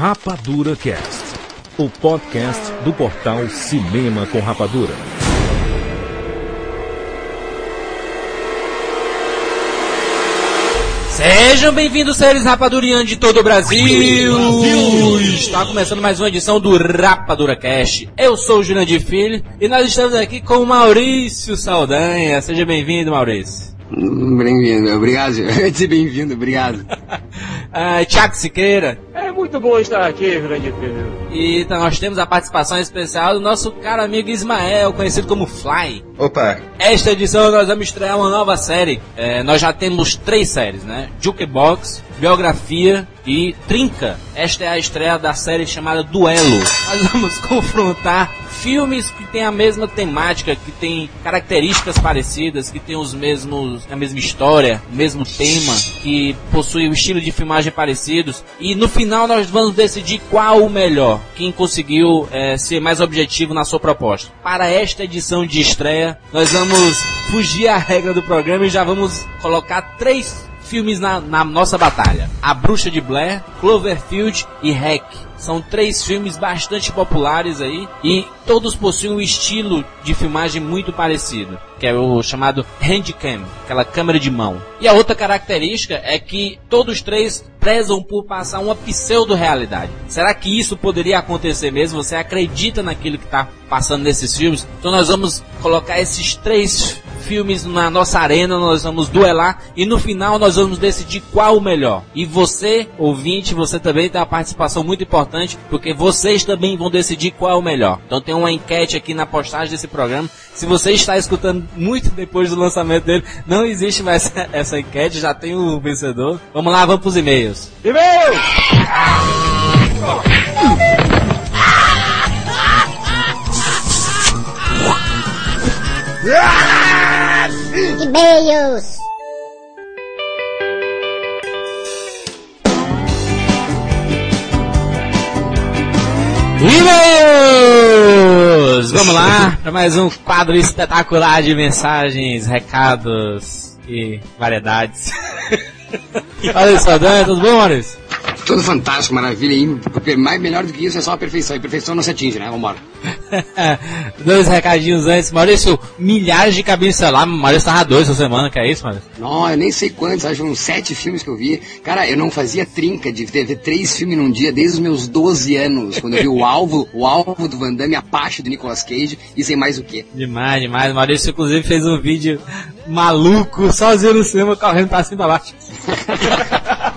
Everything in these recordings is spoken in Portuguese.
Rapadura Cast, o podcast do portal Cinema com Rapadura. Sejam bem-vindos, seres rapadurianos de todo o Brasil. Brasil. Está começando mais uma edição do Rapadura Cast. Eu sou o Jurandir Filho e nós estamos aqui com o Maurício Saldanha. Seja bem-vindo, Maurício. Bem-vindo, obrigado. Seja bem-vindo, obrigado. uh, Tiago Siqueira. É muito bom estar aqui, grande Pedro. E então, nós temos a participação especial do nosso caro amigo Ismael, conhecido como Fly. Opa! Esta edição nós vamos estrear uma nova série. É, nós já temos três séries, né? Jukebox, Biografia e Trinca. Esta é a estreia da série chamada Duelo. Nós vamos confrontar filmes que têm a mesma temática, que têm características parecidas, que têm os mesmos, a mesma história, o mesmo tema, que possuem o estilo de filmagem parecidos. E no final nós vamos decidir qual o melhor, quem conseguiu é, ser mais objetivo na sua proposta. Para esta edição de estreia, nós vamos fugir à regra do programa e já vamos colocar três filmes na, na nossa batalha: A Bruxa de Blair, Cloverfield e Hack. São três filmes bastante populares aí e todos possuem um estilo de filmagem muito parecido, que é o chamado handcam, aquela câmera de mão. E a outra característica é que todos três prezam por passar uma pseudo-realidade. Será que isso poderia acontecer mesmo? Você acredita naquilo que está passando nesses filmes? Então nós vamos colocar esses três filmes na nossa arena, nós vamos duelar e no final nós vamos decidir qual o melhor. E você, ouvinte, você também tem uma participação muito importante, porque vocês também vão decidir qual é o melhor. Então tem uma enquete aqui na postagem desse programa. Se você está escutando muito depois do lançamento dele, não existe mais essa enquete, já tem o vencedor. Vamos lá, vamos para os e-mails. E-mail! E-mails! E-mails! Vamos lá para mais um quadro espetacular de mensagens, recados e variedades. Olha só, Dan, tudo bom, Maurício? Tudo fantástico, maravilha. E mais melhor do que isso é só a perfeição. E perfeição não se atinge, né? Vambora. Dois recadinhos antes. Maurício, milhares de cabines celular. Maurício tava dois essa semana, que é isso, Maurício? Não, eu nem sei quantos, acho uns sete filmes que eu vi. Cara, eu não fazia trinca de ver três filmes num dia desde os meus 12 anos, quando eu vi o alvo, o alvo do Van Damme, a Apache do Nicolas Cage e sei mais o que. Demais, demais. Maurício, inclusive, fez um vídeo maluco, sozinho no cinema, correndo pra cima e pra baixo.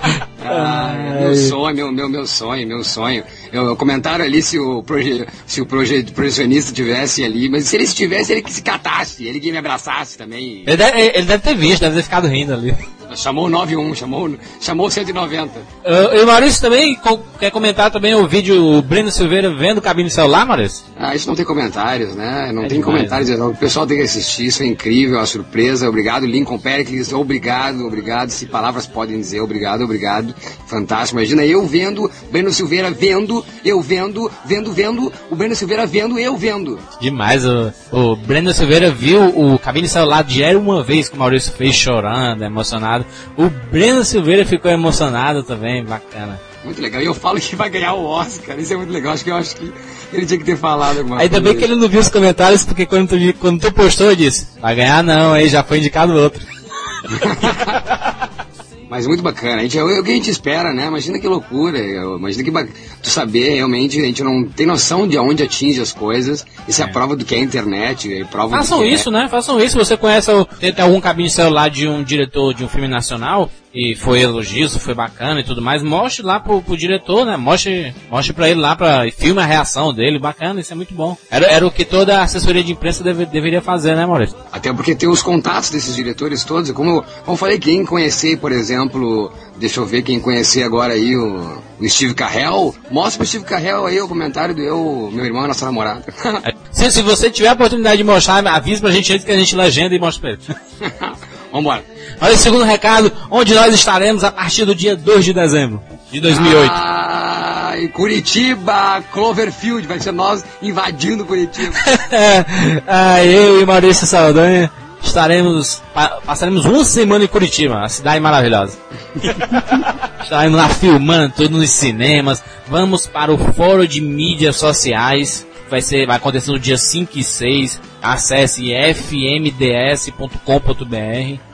Ah, meu sonho, meu, meu, meu sonho, meu sonho. Eu, comentaram ali se o, proje, se o proje, projecionista tivesse ali, mas se ele estivesse, ele que se catasse, ele que me abraçasse também. Ele deve, ele deve ter visto, deve ter ficado rindo ali. Chamou 91, chamou, chamou 190. Uh, e o Maurício também quer comentar também o vídeo o Breno Silveira vendo cabine celular, Maurício? Ah, isso não tem comentários, né? Não é tem demais, comentários. Né? O pessoal tem que assistir, isso é incrível, uma surpresa. Obrigado, Lincoln Pericles, obrigado, obrigado. Se palavras podem dizer, obrigado, obrigado. Fantástico. Imagina eu vendo, Breno Silveira vendo, eu vendo, vendo, vendo, o Breno Silveira vendo, eu vendo. Demais, o, o Breno Silveira viu o cabine celular de Era Uma Vez que o Maurício fez chorando, emocionado. O Breno Silveira ficou emocionado também, bacana. Muito legal. E eu falo que vai ganhar o Oscar. Isso é muito legal. Acho que eu acho que ele tinha que ter falado alguma Ainda coisa. bem que ele não viu os comentários, porque quando tu, quando tu postou, eu disse, vai ganhar não, aí já foi indicado outro. Mas muito bacana. A gente, é o que a gente espera, né? Imagina que loucura. Imagina que tu saber realmente, a gente não tem noção de onde atinge as coisas. Isso é, é a prova do que é a internet. É prova Façam isso, é. né? Façam isso. Você conhece algum cabine celular de um diretor de um filme nacional e foi elogioso, foi bacana e tudo mais, mostre lá pro, pro diretor, né? Mostre, mostre pra ele lá, pra, filme a reação dele, bacana, isso é muito bom. Era, era o que toda assessoria de imprensa deve, deveria fazer, né, Maurício? Até porque tem os contatos desses diretores todos, como, como eu falei, quem conhecer, por exemplo, deixa eu ver quem conhecer agora aí o, o Steve Carrell, mostra pro Steve Carrell aí o comentário do eu, meu irmão e nossa namorada. se, se você tiver a oportunidade de mostrar, avisa pra gente antes que a gente legenda e mostre pra ele. Vambora. Olha o segundo recado, onde nós estaremos a partir do dia 2 de dezembro de 2008. Ah, em Curitiba, Cloverfield, vai ser nós invadindo Curitiba. ah, eu e Maurício Saldanha estaremos, pa passaremos uma semana em Curitiba, a cidade maravilhosa. estaremos lá filmando tudo nos cinemas. Vamos para o fórum de mídias sociais. Vai ser, vai acontecer no dia 5 e 6. Acesse fmds.com.br.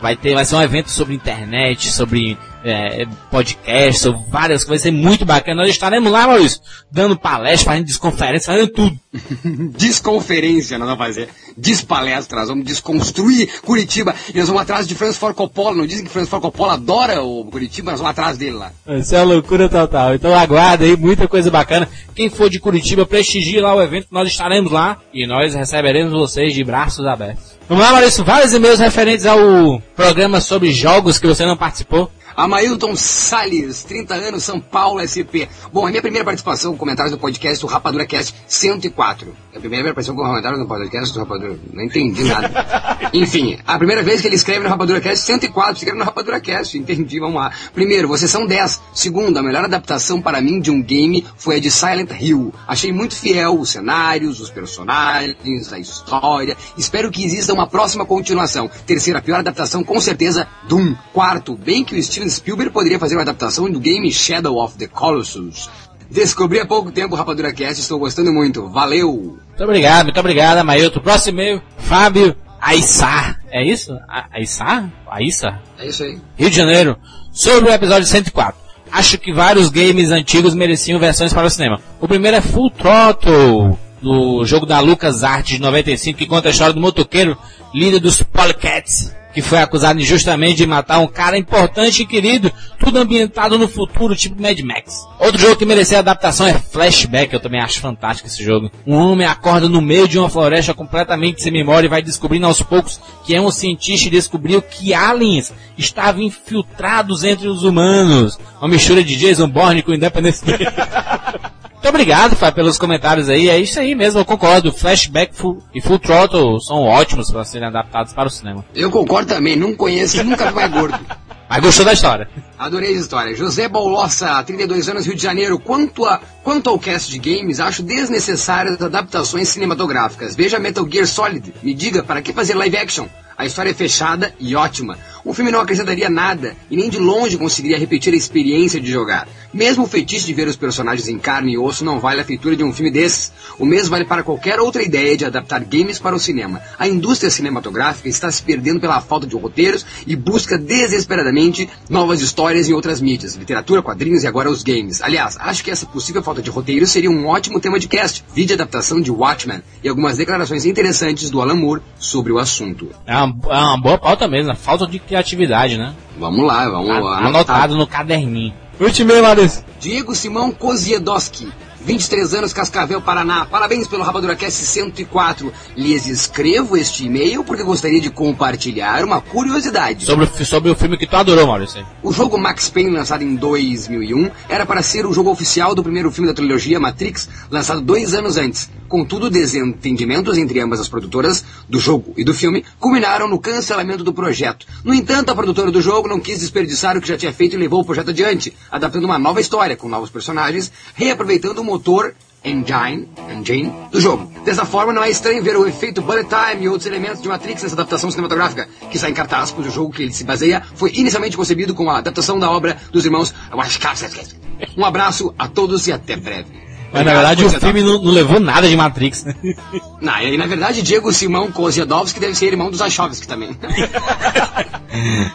Vai ter, vai ser um evento sobre internet, sobre é, podcast, sobre várias coisas, vai ser muito bacana. Nós estaremos lá, Maurício, dando palestra, fazendo desconferência, fazendo tudo. Desconferência nós vamos fazer. Despalestras, vamos desconstruir Curitiba. E nós vamos atrás de Francis Ford Coppola. Não dizem que Francis Ford Coppola adora o Curitiba, nós vamos atrás dele lá. Isso é uma loucura total. Então aguarda aí, muita coisa bacana. Quem for de Curitiba, prestigie lá o evento, nós estaremos lá e nós receberemos vocês de braços abertos. Vamos lá, Maurício, vários e-mails referentes ao programa sobre jogos que você não participou. Amailton Salles, 30 anos, São Paulo, SP. Bom, a minha primeira participação com comentários do podcast do Rapadura Cast 104. É a primeira participação com comentários no podcast do Rapadura. Não entendi nada. Enfim, a primeira vez que ele escreve no Rapadura Cast 104, escreve no Rapadura Cast, entendi, vamos lá. Primeiro, vocês são 10. Segundo, a melhor adaptação para mim de um game foi a de Silent Hill. Achei muito fiel os cenários, os personagens, a história. Espero que exista uma próxima continuação. Terceira, a pior adaptação, com certeza, Doom. Quarto, bem que o Steven Spielberg poderia fazer uma adaptação do game Shadow of the Colossus. Descobri há pouco tempo o Rapadura Cast, estou gostando muito. Valeu! Muito obrigado, muito obrigado, Amailton. Próximo e-mail, Fábio Aissar. É isso? A Aissar? Aissar? É isso aí. Rio de Janeiro. Sobre o episódio 104. Acho que vários games antigos mereciam versões para o cinema. O primeiro é Full Throttle, do jogo da Lucas Arts de 95, que conta a história do motoqueiro líder dos Polecats, que foi acusado injustamente de matar um cara importante e querido, tudo ambientado no futuro, tipo Mad Max. Outro jogo que merecia adaptação é Flashback, eu também acho fantástico esse jogo. Um homem acorda no meio de uma floresta completamente sem memória e vai descobrindo aos poucos que é um cientista e descobriu que aliens estavam infiltrados entre os humanos. Uma mistura de Jason Bourne com Independence Day. Muito obrigado, Fábio, pelos comentários aí. É isso aí mesmo, eu concordo. Flashback full, e Full Throttle são ótimos para serem adaptados para o cinema. Eu concordo também, não conheço, nunca vi mais gordo. Mas gostou da história? Adorei a história. José Bolossa, 32 anos, Rio de Janeiro. Quanto, a, quanto ao cast de games, acho desnecessárias adaptações cinematográficas. Veja Metal Gear Solid. Me diga, para que fazer live action? A história é fechada e ótima. O filme não acrescentaria nada e nem de longe conseguiria repetir a experiência de jogar. Mesmo o feitiço de ver os personagens em carne e osso não vale a feitura de um filme desses. O mesmo vale para qualquer outra ideia de adaptar games para o cinema. A indústria cinematográfica está se perdendo pela falta de roteiros e busca desesperadamente novas histórias em outras mídias, literatura, quadrinhos e agora os games. Aliás, acho que essa possível falta de roteiro seria um ótimo tema de cast. Vídeo adaptação de Watchmen e algumas declarações interessantes do Alan Moore sobre o assunto. É uma, é uma boa pauta mesmo, a falta de criatividade, né? Vamos lá, vamos lá. Anotado no caderninho. Último e Larissa. Diego Simão Koziedoski. 23 anos, Cascavel, Paraná. Parabéns pelo Rapadura Cast 104. Lhes escrevo este e-mail porque gostaria de compartilhar uma curiosidade. Sobre, o- sobre o filme que tu adorou, Maurício. O jogo Max Payne, lançado em 2001, era para ser o jogo oficial do primeiro filme da trilogia Matrix, lançado dois anos antes. Contudo, desentendimentos entre ambas as produtoras do jogo e do filme culminaram no cancelamento do projeto. No entanto, a produtora do jogo não quis desperdiçar o que já tinha feito e levou o projeto adiante, adaptando uma nova história com novos personagens, reaproveitando o motor engine, engine do jogo. Dessa forma, não é estranho ver o efeito bullet time e outros elementos de Matrix nessa adaptação cinematográfica, que está em cartaz, pois o jogo que ele se baseia foi inicialmente concebido como a adaptação da obra dos irmãos Wachowski. Um abraço a todos e até breve. Mas na verdade o filme não, não levou nada de Matrix, né? Não, e na verdade, Diego Simão Koziedoski deve ser irmão dos Wachowski também.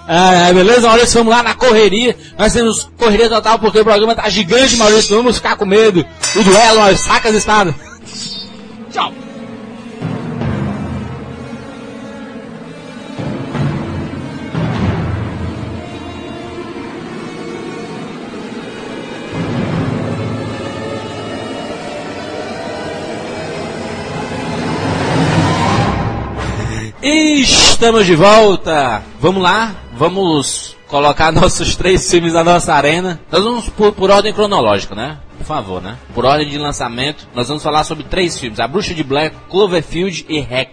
Ah, beleza, Maurício, vamos lá na correria. Nós temos correria total porque o programa tá gigante, Maurício. Vamos ficar com medo. O duelo, as espadas. Tchau. Estamos de volta. Vamos lá, vamos colocar nossos três filmes na nossa arena. Nós vamos por, por ordem cronológica, né? Por favor, né? Por ordem de lançamento, nós vamos falar sobre três filmes: A Bruxa de Blair, Cloverfield e Hack.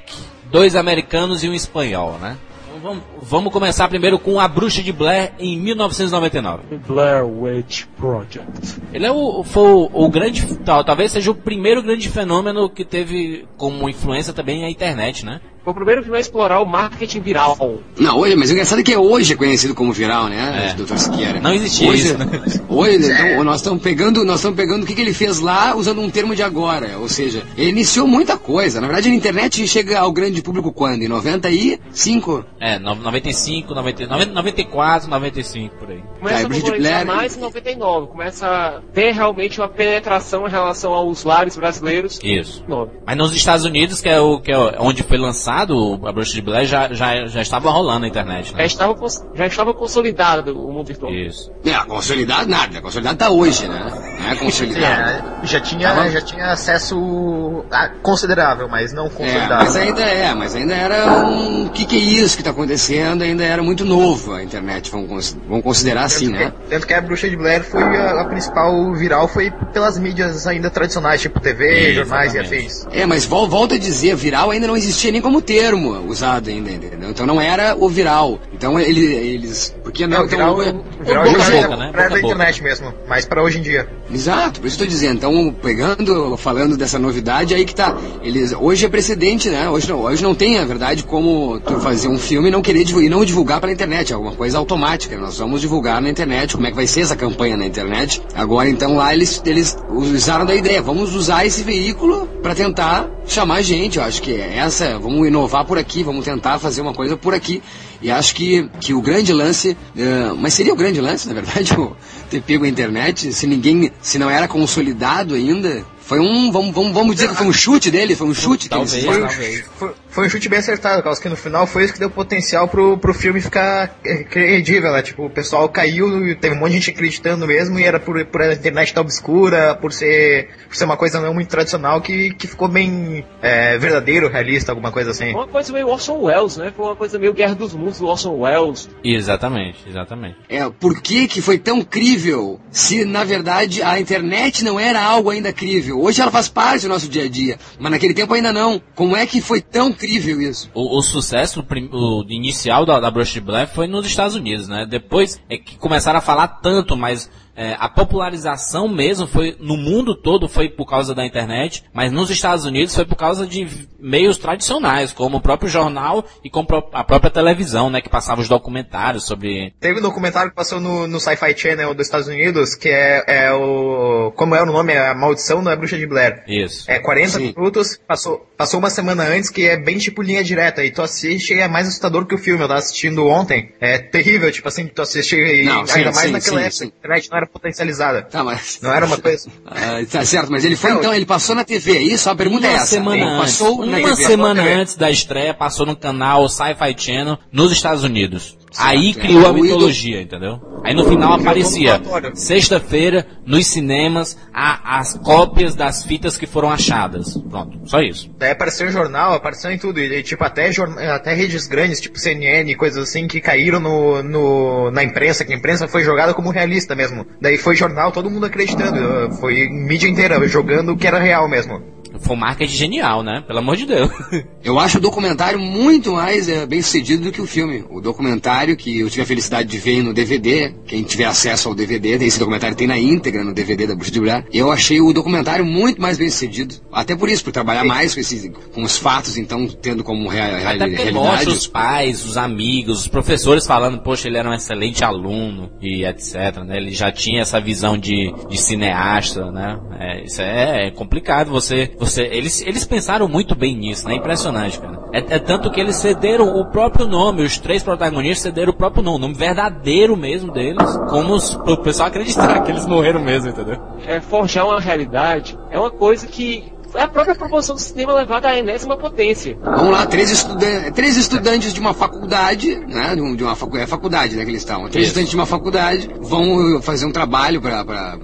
Dois americanos e um espanhol, né? Então vamos, vamos começar primeiro com A Bruxa de Blair em 1999. Blair Witch Project. Ele é o, foi o, o grande, tal- talvez seja o primeiro grande fenômeno que teve como influência também a internet, né? Foi o primeiro filme a explorar o marketing viral. Não, hoje, mas o engraçado é que hoje é conhecido como viral, né, é. Dr. Siqueira? Não existia hoje, isso, né? Hoje, então, nós estamos pegando, nós estamos pegando o que, que ele fez lá usando um termo de agora, ou seja, ele iniciou muita coisa. Na verdade, a internet chega ao grande público quando? Em 95? É, 95, 90, 94, 95, por aí. Começa tá, a popularizar mais em 99, começa a ter realmente uma penetração em relação aos lares brasileiros. Isso. Mas nos Estados Unidos, que é, o, que é onde foi lançado a Bruxa de Blair, já, já, já estava rolando na internet. Né? Já, estava, já estava consolidado o mundo virtual. Isso. É, consolidado nada, consolidado tá hoje, né? Não é consolidado. é, já tinha, já tinha acesso considerável, mas não consolidado. É, mas ainda é, mas ainda era um. O que, que é isso que está acontecendo? Ainda era muito novo a internet, vamos, vamos considerar assim, tanto né? Que, tanto que a Bruxa de Blair foi a, a, principal viral, foi pelas mídias ainda tradicionais, tipo TV, jornais e afins. É, mas vol, volta a dizer, viral ainda não existia nem como termo usado ainda, entendeu? Então não era o viral. Então ele, eles. Porque não, não então, viral, o, viral já boca, né? Pra da internet mesmo, mas para hoje em dia. Exato, por isso estou dizendo. Então, pegando, falando dessa novidade, aí que tá. Eles, hoje é precedente, né? Hoje não, hoje não tem, na verdade, como tu fazer um filme e não querer divulgar, e não divulgar pela internet. É alguma coisa automática. Nós vamos divulgar na internet. Como é que vai ser essa campanha na internet? Agora, então, lá eles, eles usaram da ideia. Vamos usar esse veículo para tentar chamar gente. Eu acho que é essa. Vamos inovar por aqui. Vamos tentar fazer uma coisa por aqui. E acho que, que o grande lance, uh, mas seria o grande lance, na verdade, ter pego a internet, se ninguém, se não era consolidado ainda, foi um, vamos, vamos, vamos dizer que foi um chute dele, foi um chute talvez, que ele talvez. Foi, foi, um chute bem acertado, causa que no final foi isso que deu potencial pro, pro filme ficar é, credível, né? Tipo, o pessoal caiu, teve um monte de gente acreditando mesmo, e era por, por a internet estar obscura, por ser, por ser uma coisa não muito tradicional que, que ficou bem é, verdadeiro, realista, alguma coisa assim. Uma coisa meio Orson Welles, né? Foi uma coisa meio Guerra dos Mundos do Orson Welles. Exatamente, exatamente. É, por que que foi tão crível se na verdade a internet não era algo ainda crível? Hoje ela faz parte do nosso dia a dia, mas naquele tempo ainda não. Como é que foi tão crível isso? O, o sucesso o, inicial da, da Brush Black foi nos Estados Unidos, né? Depois é que começaram a falar tanto, mas é, a popularização mesmo foi no mundo todo foi por causa da internet, mas nos Estados Unidos foi por causa de meios tradicionais, como o próprio jornal e como a própria televisão, né, que passava os documentários sobre. Teve um documentário que passou no, no Sci-Fi Channel dos Estados Unidos, que é, é, o. Como é o nome? É a Maldição da Bruxa de Blair. Isso. É 40 Sim. minutos, passou, passou uma semana antes, que é bem tipo linha direta, e tu assiste e é mais assustador que o filme. Eu tava assistindo ontem. É terrível, tipo assim, tu assiste e não, ainda sim, mais sim, naquela sim, época, a internet não era potencializada. Tá, mas... Não era uma coisa. ah, tá certo, mas ele foi então, ele passou na TV, é isso? A pergunta uma é essa. Semana ele antes, passou uma na TV. semana antes da estreia, passou no canal Sci-Fi Channel nos Estados Unidos. Certo, Aí criou é. a mitologia, entendeu? Aí no final aparecia sexta-feira nos cinemas a, as cópias das fitas que foram achadas. Pronto, só isso. Daí apareceu em jornal, apareceu em tudo. E, tipo, até, até redes grandes, tipo CNN, coisas assim, que caíram no, no, na imprensa, que a imprensa foi jogada como realista mesmo. Daí foi jornal, todo mundo acreditando. Foi mídia inteira jogando o que era real mesmo. Foi um marketing genial, né? Pelo amor de Deus. Eu acho o documentário muito mais é, bem sucedido do que o filme. O documentário que eu tive a felicidade de ver no DVD, quem tiver acesso ao DVD, esse documentário tem na íntegra no DVD da Bruxa de Blair. Eu achei o documentário muito mais bem sucedido. Até por isso, por trabalhar mais com, esses, com os fatos, então, tendo como rea, rea, Até realidade. Mostra os pais, os amigos, os professores falando, poxa, ele era um excelente aluno e etc. Né? Ele já tinha essa visão de, de cineasta, né? É, isso é, é complicado. Você, você, eles, eles pensaram muito bem nisso, né? Impressionante, cara. É, é tanto que eles cederam o próprio nome, os três protagonistas cederam o próprio nome, o nome verdadeiro mesmo deles, como os, o pessoal acreditar que eles morreram mesmo, entendeu? É, forjar uma realidade é uma coisa que é a própria proporção do cinema levada à enésima potência. Vamos lá, três, estudan três estudantes de uma faculdade, né? De uma facu é faculdade, né, que eles estão. Três Isso. estudantes de uma faculdade vão fazer um trabalho para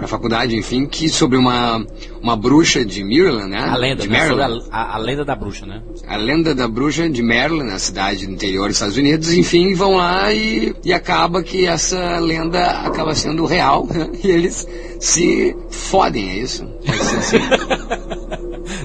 a faculdade, enfim, que sobre uma, uma bruxa de Maryland, né? A lenda, de né? Maryland. A, a, lenda da bruxa, né? A lenda da bruxa de Maryland, na cidade do interior dos Estados Unidos, enfim, vão lá e, e acaba que essa lenda acaba sendo real, né? E eles se fodem, é isso? Assim.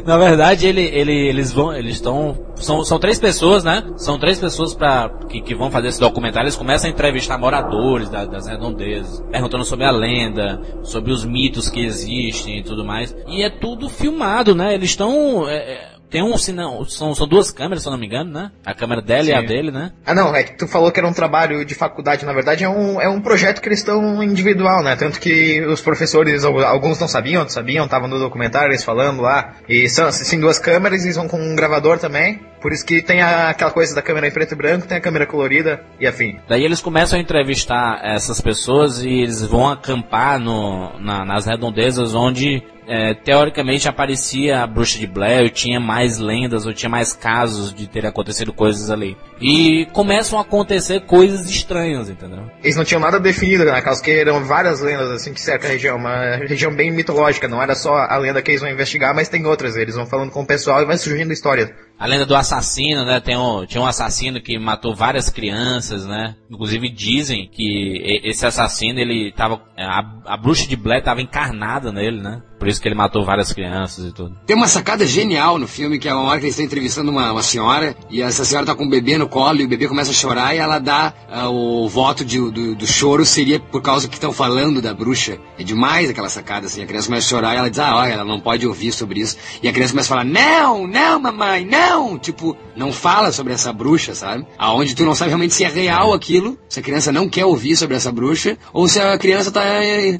Na verdade, ele, ele, eles vão, eles estão, são, são três pessoas, né? São três pessoas para que, que vão fazer esse documentário. Eles começam a entrevistar moradores da, das redondezas, perguntando sobre a lenda, sobre os mitos que existem e tudo mais. E é tudo filmado, né? Eles estão, é, é Tem um, sinal, são, são duas câmeras, se eu não me engano, né? A câmera dela e a Sim. dele, né? Ah, não, é que tu falou que era um trabalho de faculdade, na verdade é um, é um projeto que eles estão individual, né? Tanto que os professores, al- alguns não sabiam, outros sabiam, estavam no documentário, eles falando lá. E são, assim, duas câmeras, eles vão com um gravador também. Por isso que tem a- aquela coisa da câmera em preto e branco, tem a câmera colorida e afim. Daí eles começam a entrevistar essas pessoas e eles vão acampar no, na- nas redondezas onde é, teoricamente aparecia a bruxa de Blair, ou tinha mais lendas, ou tinha mais casos de ter acontecido coisas ali. E começam a acontecer coisas estranhas, entendeu? Eles não tinham nada definido na casa, que eram várias lendas assim que cerca a região, uma região bem mitológica, não era só a lenda que eles vão investigar, mas tem outras, eles vão falando com o pessoal e vai surgindo história. A lenda do assassino, né? Tem um, tinha um assassino que matou várias crianças, né? Inclusive dizem que esse assassino, ele tava. A, a bruxa de Blair tava encarnada nele, né? Por isso que ele matou várias crianças e tudo. Tem uma sacada genial no filme, que é uma hora que eles estão entrevistando uma, uma senhora, e essa senhora tá com um bebê no colo, e o bebê começa a chorar, e ela dá ah, o voto de- do, do choro seria por causa que estão falando da bruxa. É demais aquela sacada, assim. A criança começa a chorar, e ela diz, ah, olha, ela não pode ouvir sobre isso. E a criança começa a falar, não, não, mamãe, não! Tipo, não fala sobre essa bruxa, sabe? Aonde tu não sabe realmente se é real aquilo, se a criança não quer ouvir sobre essa bruxa, ou se a criança tá eh,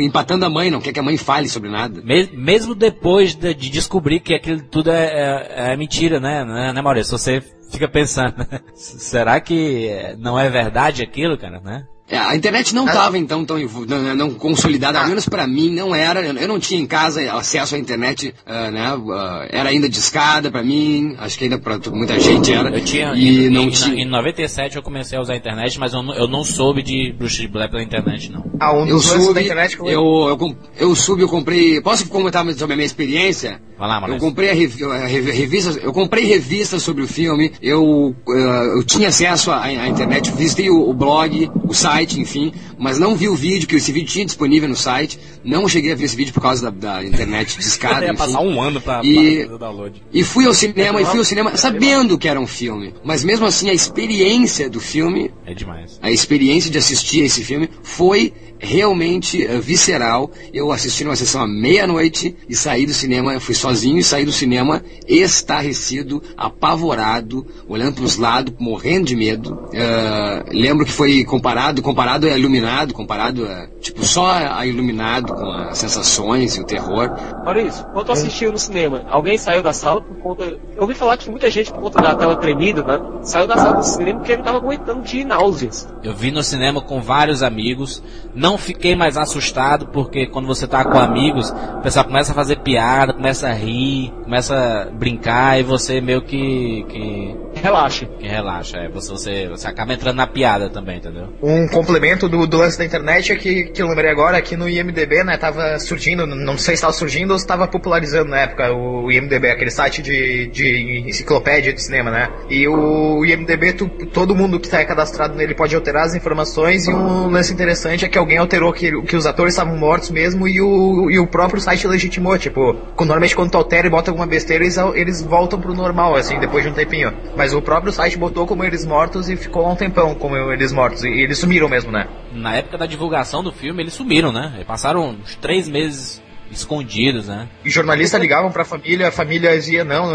empatando a mãe, não quer que a mãe fale sobre nada. Me- mesmo depois de, de descobrir que aquilo tudo é, é- é mentira, né? né, né Maurício? Você fica pensando, será que eh, não é verdade aquilo, cara, né? É, a internet não estava então tão não, não consolidada, ao menos para mim não era. Eu eu não tinha em casa acesso à internet, ah, né? ah, era ainda discada para mim, acho que ainda para muita gente era. Eu tinha, e em, não em, tinha. em 97 eu comecei a usar a internet, mas eu, não- eu não soube de bruxa de Blair pela internet, não. Ah, um Eu subi, da internet eu- eu, eu, eu subi, eu comprei. Posso comentar sobre a minha experiência? Vai lá, Eu Maurício. comprei a revi- a revi- revistas, eu comprei revistas sobre o filme, eu, eh, eu tinha acesso à, à internet, visitei o, o blog, o site, enfim, mas não vi o vídeo, que esse vídeo tinha disponível no site, não cheguei a ver esse vídeo por causa da, da internet discada, ia passar um ano pra, E- pra download. E fui ao cinema, e fui ao cinema sabendo que era um filme, mas mesmo assim a experiência do filme É demais. a experiência de assistir a esse filme foi realmente eh, visceral. Eu assisti numa sessão à meia-noite e saí do cinema, eu fui sozinho e saí do cinema estarrecido, apavorado, olhando para os lados, morrendo de medo. Eh, lembro que foi comparado, comparado a iluminado, comparado a, tipo, só a iluminado com as sensações e o terror. Maurício, quando tu assistiu no cinema, alguém saiu da sala por conta. Eu ouvi falar que muita gente, por conta da tela tremida, né? Saiu da sala do cinema porque não tava aguentando de náuseas. Eu vi no cinema com vários amigos, não fiquei mais assustado porque quando você tá com amigos, o pessoal começa a fazer piada, começa a rir, começa a brincar e você meio que que, Relaxe. que relaxa, é, você, você você acaba entrando na piada também, entendeu? Um complemento do, do lance da internet é que, que eu lembrei agora, aqui no IMDB, né, tava surgindo, não sei se estava surgindo ou se estava popularizando na época o IMDB, aquele site de, de enciclopédia de cinema, né? E o IMDB, tu- todo mundo que está cadastrado nele pode alterar as informações e um lance interessante é que alguém alterou que, que os atores estavam mortos mesmo e o, e o próprio site legitimou, tipo, normalmente quando tu altera e bota alguma besteira, eles, eles voltam pro normal, assim, depois de um tempinho. Mas o próprio site botou como eles mortos e ficou um tempão como eles mortos. E eles sumiram mesmo, né? Na época da divulgação do filme, eles sumiram, né? Passaram uns três meses escondidos, né? E jornalistas ligavam pra família, a família dizia não,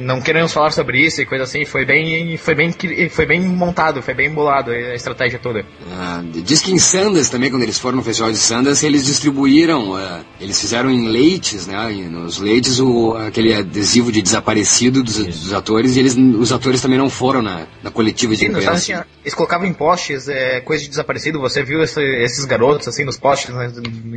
não queremos falar sobre isso e coisa assim. Foi bem, foi bem, foi bem montado, foi bem bolado a estratégia toda. Ah, diz que em Sundance também, quando eles foram no festival de Sundance, eles distribuíram, ah, eles fizeram em leites, né? Nos leites o, aquele adesivo de desaparecido dos, dos atores e eles, os atores também não foram na, na coletiva de Sim, imprensa. eles colocavam em postes é, coisa de desaparecido. Você viu esse- esses garotos assim nos postes né,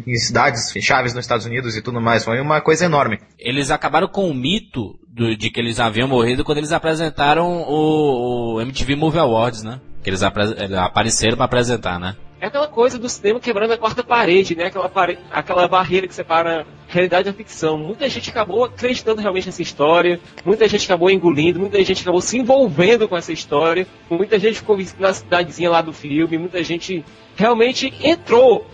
em cidades chaves nos Estados Unidos e tudo mais. Foi uma coisa enorme. Eles acabaram com o mito do- de que eles haviam morrido quando eles apresentaram o, o MTV Movie Awards, né? Que eles apre- eles apareceram pra apresentar, né? É aquela coisa do cinema quebrando a quarta parede, né? Aquela, pare... aquela barreira que separa realidade da ficção. Muita gente acabou acreditando realmente nessa história, muita gente acabou engolindo, muita gente acabou se envolvendo com essa história, muita gente ficou na cidadezinha lá do filme, muita gente realmente entrou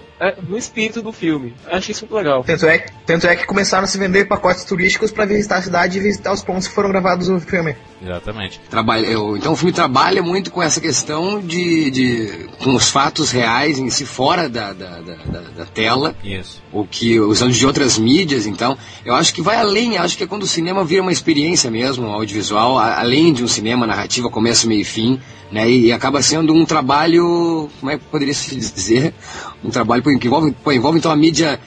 no espírito do filme. Achei isso muito legal. Tanto é, tanto é que começaram a se vender pacotes turísticos pra visitar a cidade e visitar os pontos que foram gravados no filme. Exatamente. Trabalha, eu- então o filme trabalha muito com essa questão de, de com os fatos reais em si fora da, da, da, da- da tela, Isso. o que usando de outras mídias, então eu acho que vai além, eu acho que é quando o cinema vira uma experiência mesmo, audiovisual, a- além de um cinema narrativa, começo, meio e fim, né, e, acaba sendo um trabalho, como é que poderia se dizer, um trabalho que envolve, pô, envolve então a mídia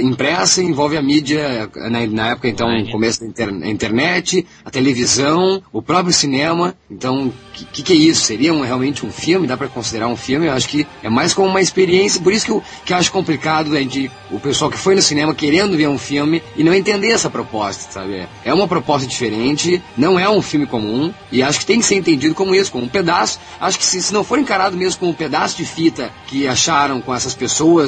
impressa, envolve a mídia na, na época então Online. começo da inter- a internet, a televisão, o próprio cinema. Então, o que, que, é isso? Seria um- realmente um filme? Dá pra considerar um filme? Eu acho que é mais como uma experiência. Por isso que eu, que eu acho complicado a gente, o pessoal que foi no cinema querendo ver um filme e não entender essa proposta, sabe? É uma proposta diferente, não é um filme comum e acho que tem que ser entendido como isso, como um pedaço. Acho que se, se não for encarado mesmo como um pedaço de fita que acharam com essas pessoas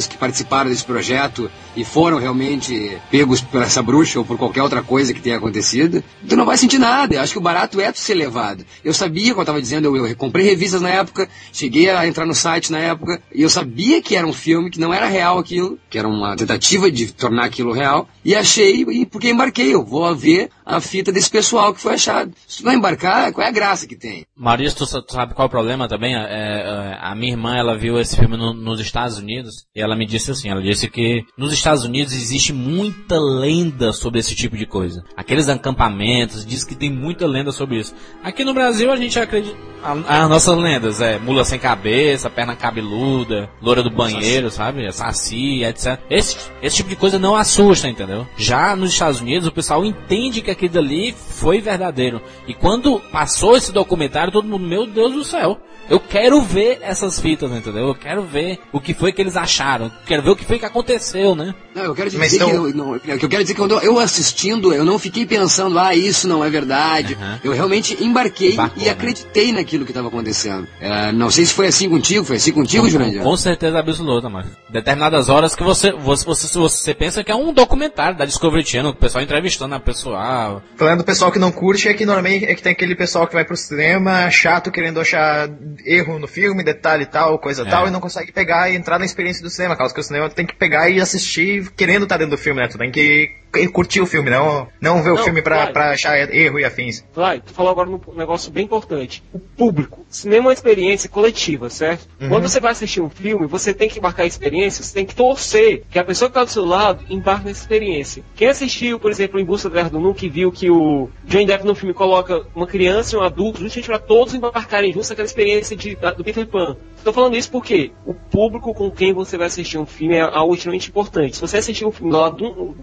que participaram desse projeto e foram realmente pegos por essa bruxa ou por qualquer outra coisa que tenha acontecido, tu não vai sentir nada. Eu acho que o barato é tu ser levado. Eu sabia, como eu estava dizendo, eu, eu comprei revistas na época, cheguei a entrar no site na época, e eu sabia que era um filme, que não era real aquilo, que era uma tentativa de tornar aquilo real, e achei, e porque embarquei, eu vou ver a fita desse pessoal que foi achado. Se tu não embarcar, qual é a graça que tem? Maurício, tu sabe qual é o problema também? É, é, a minha irmã, ela viu esse filme no- nos Estados Unidos e ela me disse assim, ela disse que nos Estados Unidos existe muita lenda sobre esse tipo de coisa. Aqueles acampamentos, diz que tem muita lenda sobre isso. Aqui no Brasil a gente acredita... As nossas lendas é mula sem cabeça, perna cabeluda, loura do banheiro, sabe? Saci, etc. Esse, esse tipo de coisa não assusta, entendeu? Já nos Estados Unidos o pessoal entende que aquilo ali foi verdadeiro. E quando passou esse documentário, todo mundo, meu Deus do céu, eu quero ver essas fitas, entendeu? Eu quero ver o que foi que eles acharam. Quero ver o que foi que aconteceu, né? Não, eu quero dizer Mas que, então- eu, não, o que eu quero dizer que quando eu assistindo, eu não fiquei pensando, ah, isso não é verdade. Aham. Eu realmente embarquei Embarcou, e né? acreditei naquilo que estava acontecendo. É, não sei se foi assim contigo, foi assim contigo, Jurandir? Com certeza absoluta, mas determinadas horas que você, você, você, você pensa que é um documentário da Discovery Channel, o pessoal entrevistando a pessoa. Falando do pessoal que não curte, é que normalmente é que tem aquele pessoal que vai pro cinema chato querendo achar erro no filme, detalhe e tal, coisa É. tal, e não consegue pegar e entrar na experiência do cinema, causa que o cinema tem que pegar e assistir querendo estar dentro do filme, né? Tu tem que curtir o filme, não, não ver o Não, filme pra, pra achar erro e afins. Vai, tu falou agora um negócio bem importante. O público. Cinema é uma experiência coletiva, certo? Uhum. Quando você vai assistir um filme, você tem que embarcar a experiência, você tem que torcer que a pessoa que está do seu lado embarque nessa experiência. Quem assistiu, por exemplo, Em Busca do Verdo Nunca e viu que o Johnny Depp no filme coloca uma criança e um adulto justamente para todos embarcarem juntos aquela experiência de, da- do Peter Pan. Estou falando isso porque o público com quem você vai assistir um filme é algo extremamente importante. Se você assistir um filme do lado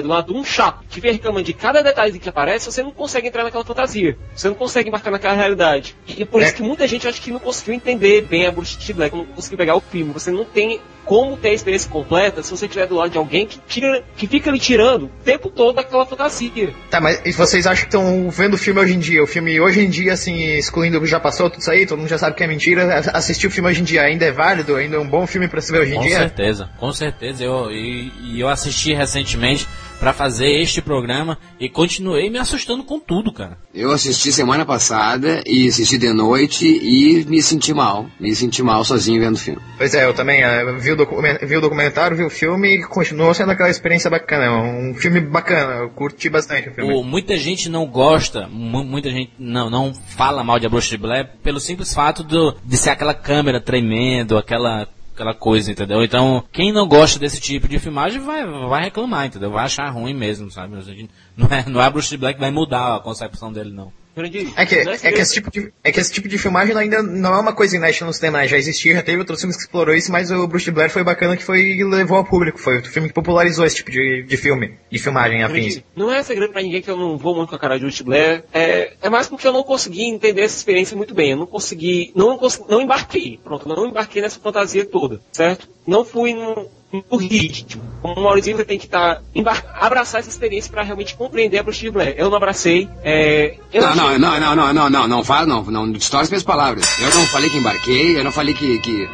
do lado de um chato, que vem reclamando de cada detalhe que aparece, você não consegue entrar naquela fantasia. Você não consegue embarcar naquela realidade. E é por É. isso que muita gente acho que não conseguiu entender bem a Bruce de Black, não conseguiu pegar o filme. Você não tem como ter a experiência completa se você estiver do lado de alguém que, tira, que fica lhe tirando o tempo todo daquela fantasia. Tá, mas e vocês acham que estão vendo o filme hoje em dia? O filme hoje em dia, assim, excluindo o que já passou, tudo isso aí, todo mundo já sabe que é mentira. Assistir o filme hoje em dia ainda é válido? Ainda é um bom filme pra se ver hoje em Com dia? certeza, com certeza. Eu, e, e eu assisti recentemente pra fazer este programa e continuei me assustando com tudo, cara. Eu assisti semana passada e assisti de noite e me senti mal. Me senti mal sozinho vendo o filme. Pois é, eu também vi, o documen- vi o documentário, vi o filme e continuou sendo aquela experiência bacana. Um filme bacana, eu curti bastante o filme. O- muita gente não gosta, mu- muita gente não, não fala mal de A Bruxa de Blair pelo simples fato do, de ser aquela câmera tremendo, aquela aquela coisa, entendeu? Então, quem não gosta desse tipo de filmagem vai, vai reclamar, entendeu? Vai achar ruim mesmo, sabe? Não é, não é Blair que vai mudar a concepção dele, não. Jurandir, É que, é, que esse tipo de, é que esse tipo de filmagem ainda não é uma coisa inédita no cinema, né? já existia, já teve outros filmes que explorou isso, mas o Bruce Blair foi bacana que foi e levou ao público, foi o filme que popularizou esse tipo de, de filme, de filmagem afins. Não é segredo pra ninguém que eu não vou muito com a cara de Just Blair. É, é mais porque eu não consegui entender essa experiência muito bem. Eu não consegui. Não, não embarquei. Pronto, não embarquei nessa fantasia toda, certo? Não fui no, no ritmo. Como o Maurício tem que estar. abraçar essa experiência pra realmente compreender a Bruce Blair. Eu não abracei. É, eu Não, achei- não, não, não, não, não, não, não fala, não, não distorce minhas palavras. Eu não falei que embarquei, eu não falei que, que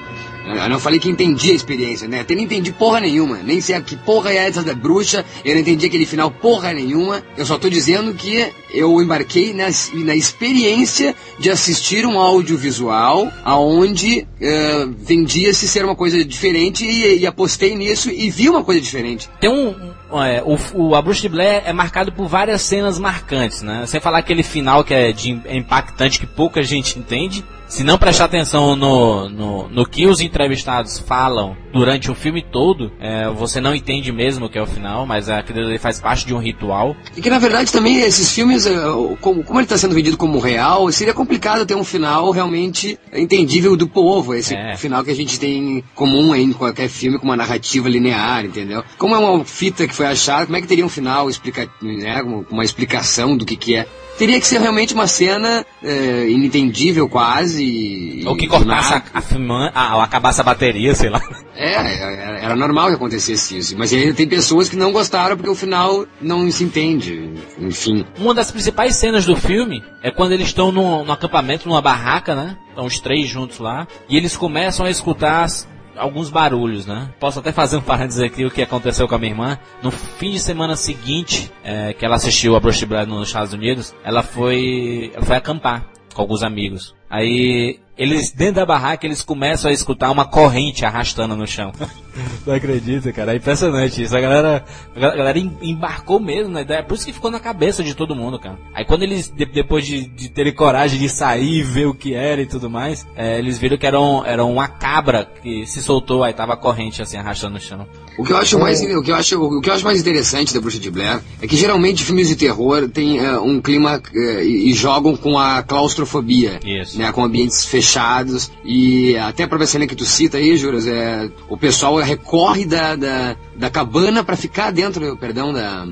Eu não falei que entendi a experiência, né? Até não entendi porra nenhuma. Nem sei que porra é essa da bruxa. Eu não entendi aquele final porra nenhuma. Eu só tô dizendo que eu embarquei na, na experiência de assistir um audiovisual aonde uh, vendia-se ser uma coisa diferente e, e, apostei nisso e vi uma coisa diferente. Tem um... É, o, o, a Bruxa de Blair é marcado por várias cenas marcantes, né? Sem falar aquele final que é, de, é impactante que pouca gente entende. Se não prestar atenção no, no, no que os entrevistados falam durante o filme todo, é, você não entende mesmo o que é o final, mas aquilo ali faz parte de um ritual. E que na verdade também esses filmes, é, como, como ele está sendo vendido como real, seria complicado ter um final realmente entendível do povo. Esse é. final que a gente tem comum em qualquer filme com uma narrativa linear, entendeu? Como é uma fita que foi achada, como é que teria um final explica, né, uma explicação do que, que é? Teria que ser realmente uma cena é, inentendível quase. Ou que cortasse a, a, a, ou acabasse a bateria, sei lá. É, é, era normal que acontecesse isso. Mas ainda tem pessoas que não gostaram porque o final não se entende. Enfim. Uma das principais cenas do filme é quando eles estão no, no acampamento, numa barraca, né? Estão os três juntos lá. E eles começam a escutar alguns barulhos, né? Posso até fazer um parênteses aqui o que aconteceu com a minha irmã. No fim de semana seguinte, é, que ela assistiu a Bruce Brad nos Estados Unidos, ela foi, ela foi acampar com alguns amigos. Aí eles dentro da barraca eles começam a escutar uma corrente arrastando no chão. Não acredita, cara? É impressionante isso. A galera, a galera embarcou mesmo na ideia. Por isso que ficou na cabeça de todo mundo, cara. Aí quando eles, de, depois de, de terem coragem de sair e ver o que era e tudo mais, é, eles viram que era, um, era uma cabra que se soltou, aí tava a corrente assim arrastando no chão. O que eu acho mais, o que eu acho, o que eu acho mais interessante da Bruxa de Blair é que geralmente filmes de terror têm uh, um clima uh, e, e, jogam com a claustrofobia, isso. né, com ambientes fechados e até a própria cena que tu cita aí, Juras, é o pessoal recorre da, da, da cabana para ficar dentro, perdão, da,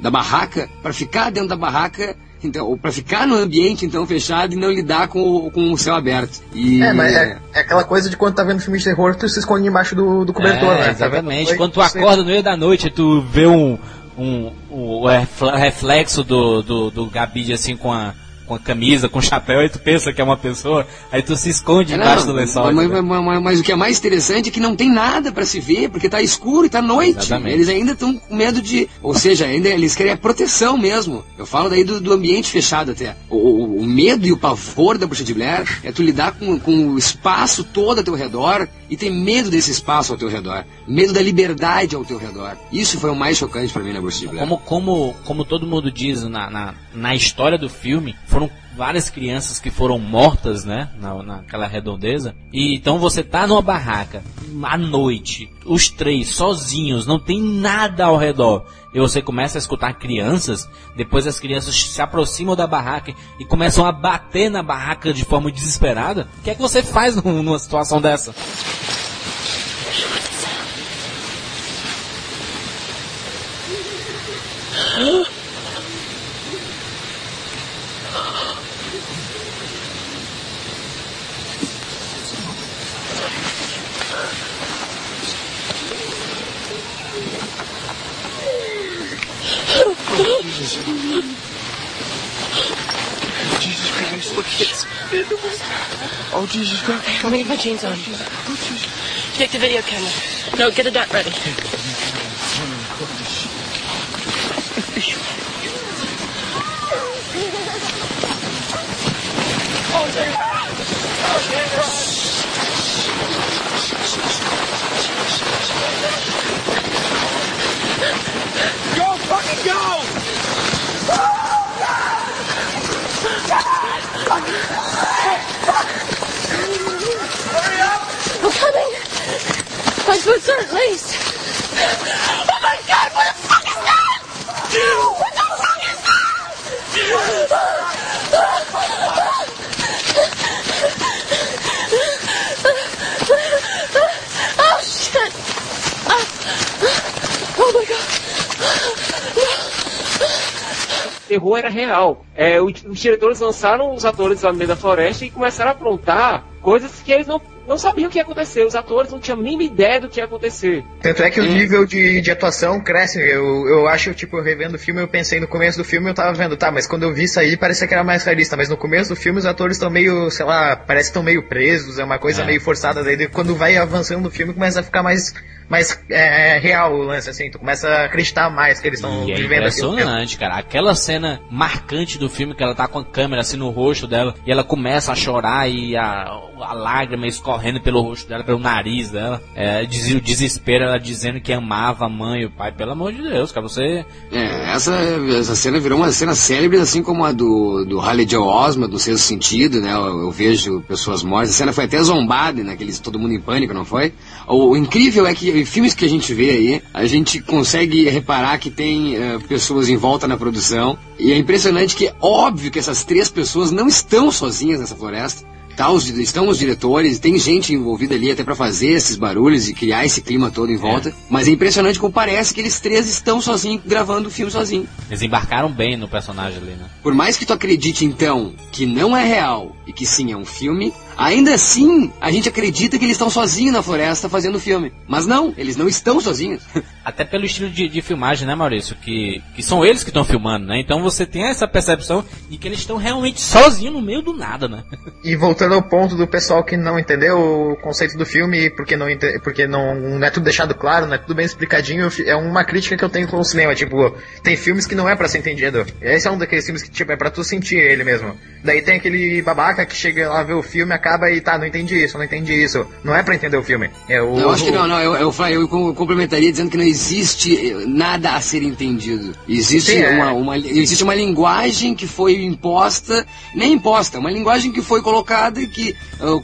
da barraca, para ficar dentro da barraca então, ou para ficar no ambiente então fechado e não lidar com o, com o céu aberto. E... É, mas é, é, aquela coisa de quando tá vendo filme de terror, tu se esconde embaixo do, do cobertor, é, né? Exatamente. Tá quando tu acorda no meio da noite, tu vê um, um, um, um reflexo do, do, do Gabide assim com a com a camisa, com chapéu, aí tu pensa que é uma pessoa, aí tu se esconde é, embaixo do lençol. Mas, mas, mas, mas, o que é mais interessante é que não tem nada para se ver, porque tá escuro e tá noite. Exatamente. Eles ainda estão com medo de. Ou seja, ainda eles querem a proteção mesmo. Eu falo daí do, do ambiente fechado até. O, o, o, medo e o pavor da bruxa de Blair é tu lidar com, com o espaço todo ao teu redor e ter medo desse espaço ao teu redor. Medo da liberdade ao teu redor. Isso foi o mais chocante para mim na bruxa de Blair. Como, como, como todo mundo diz na, na, na história do filme, foram várias crianças que foram mortas, né, na, naquela redondeza. E então você tá numa barraca à noite, os três sozinhos, não tem nada ao redor. E você começa a escutar crianças, depois as crianças se aproximam da barraca e começam a bater na barraca de forma desesperada. O que é que você faz numa situação dessa? Jesus Christ, look, it's Oh, Jesus Christ. Let me get my jeans on. Oh, Jesus. Take the video camera. No, get a dot ready. Oh, dear. Oh, Go, Fucking go! Hurry up! I'm coming! My boots are at least. Terror era real. É, os diretores lançaram os atores lá no meio da floresta e começaram a aprontar coisas que eles não não sabiam o que ia acontecer. Os atores não tinham a mínima ideia do que ia acontecer. Tanto é que o nível de, de atuação cresce. Eu, eu acho, tipo, eu revendo o filme, eu pensei no começo do filme, eu tava vendo, tá, mas quando eu vi isso aí, parecia que era mais realista. Mas no começo do filme, os atores estão meio, sei lá, parece que estão meio presos, é uma coisa É. meio forçada. Daí quando vai avançando o filme, começa a ficar mais, mais é, real o lance, assim. Tu começa a acreditar mais que eles estão é vivendo aquilo. impressionante, cara. Aquela cena marcante do filme que ela tá com a câmera assim no rosto dela e ela começa a chorar e a, a lágrima escorrendo pelo rosto dela, pelo nariz dela. É, diz- o desespero, ela dizendo que amava a mãe e o pai. Pelo amor de Deus, cara. Você. É, essa, essa cena virou uma cena célebre, assim como a do, do Haley Joe Osma, do Sexto Sentido, né? Eu, eu vejo pessoas mortas. A cena foi até zombada, naqueles Todo Mundo em Pânico, não foi? O, incrível é que em filmes que a gente vê aí, a gente consegue reparar que tem eh, pessoas em volta na produção. E é impressionante que é óbvio que essas três pessoas não estão sozinhas nessa floresta. Tá, os, estão os diretores, tem gente envolvida ali até pra fazer esses barulhos e criar esse clima todo em volta. Mas é impressionante como parece que eles três estão sozinhos gravando o filme sozinhos. Eles embarcaram bem no personagem ali, né? Por mais que tu acredite então que não é real e que sim é um filme, ainda assim a gente acredita que eles estão sozinhos na floresta fazendo o filme. Mas não, eles não estão sozinhos. Até pelo estilo de, de filmagem, né, Maurício? Que, que são eles que estão filmando, né? Então você tem essa percepção de que eles estão realmente sozinhos no meio do nada, né? E voltando ao ponto do pessoal que não entendeu o conceito do filme, porque não, ente- porque não, não é tudo deixado claro, não é tudo bem explicadinho, é uma crítica que eu tenho com o cinema. Tipo, tem filmes que não é pra ser entendido. Esse é um daqueles filmes que, tipo, é pra tu sentir ele mesmo. Daí tem aquele babaca que chega lá ver o filme, acaba e tá, não entendi isso, não entendi isso. Não é pra entender o filme. É o, Eu acho que não, não, eu, eu, eu com- complementaria dizendo que não existe eh, nada a ser entendido. Existe, Sim, é. uma, uma- existe uma linguagem que foi imposta, nem imposta, uma linguagem que foi colocada e que ah,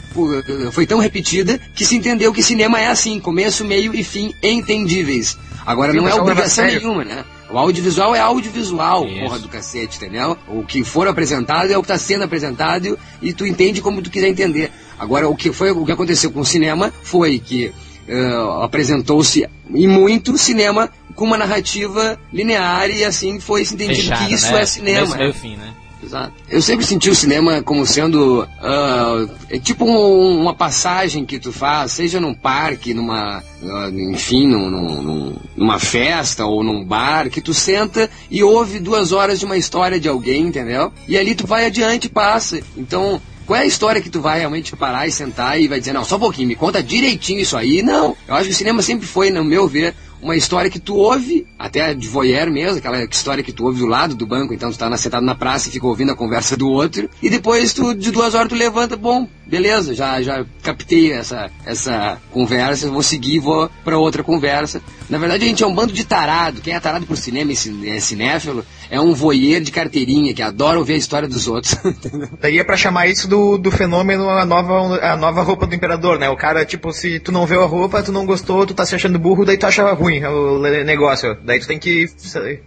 foi tão repetida que se entendeu que cinema é assim, começo, meio e fim entendíveis. Agora Sim, não é obrigação nenhuma, né? O audiovisual é audiovisual, Isso. porra do cacete, entendeu? O que for apresentado é o que está sendo apresentado e tu entende como tu quiser entender. Agora, o que foi o que aconteceu com o cinema foi que eh, apresentou-se e muito cinema com uma narrativa linear e assim foi se entendido Fechada, que isso né? é cinema. Meio, fim, né? Exato. Eu sempre senti o cinema como sendo ah, é tipo um- uma passagem que tu faz, seja num parque, numa, ah, enfim, num- num- numa festa ou num bar, que tu senta e ouve duas horas de uma história de alguém, entendeu? E ali tu vai adiante e passa. Então, qual é a história que tu vai realmente parar e sentar e vai dizer, não, só um pouquinho, me conta direitinho isso aí? Não. Eu acho que o cinema sempre foi, no meu ver, uma história que tu ouve, até de voyeur mesmo, aquela história que tu ouve do lado do banco, então tu tá sentado na praça e fica ouvindo a conversa do outro, e depois tu, de duas horas tu levanta, bom, beleza, já, já captei essa, essa conversa, vou seguir, vou pra outra conversa. Na verdade a gente é um bando de tarado, quem é tarado por cinema e é cinéfilo, é um voyeur de carteirinha, que adora ouvir a história dos outros? Daí é pra chamar isso do, do fenômeno a nova, a nova roupa do imperador, né? O cara, tipo, se tu não viu a roupa, tu não gostou, tu tá se achando burro, daí tu acha ruim o negócio. Daí tu tem que.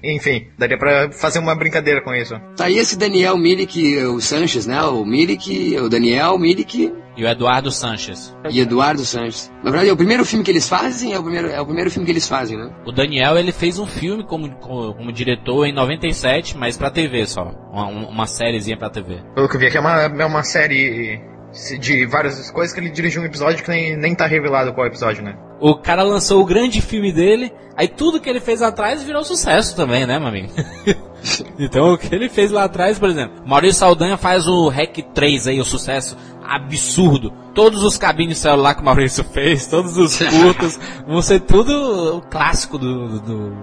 Enfim, daria pra fazer uma brincadeira com isso. Tá aí esse Daniel Milik, o Sanches, né? O Milik, o Daniel Milik E o Eduardo Sanches. e Eduardo Sanches. Na verdade, é o primeiro filme que eles fazem, é o primeiro, é o primeiro filme que eles fazem, né? O Daniel, ele fez um filme como, como, como diretor em 97, mas pra TV só. Uma, uma sériezinha pra TV. Pelo que eu vi aqui, é uma, é uma série de várias coisas que ele dirigiu um episódio que nem, nem tá revelado qual episódio, né? O cara lançou o grande filme dele, aí tudo que ele fez lá atrás virou sucesso também, né, meu amigo? então o que ele fez lá atrás, por exemplo, Maurício Saldanha faz o REC 3 aí, o sucesso absurdo. Todos os cabines de celular que o Maurício fez, todos os curtos, vão ser tudo o clássico do, do,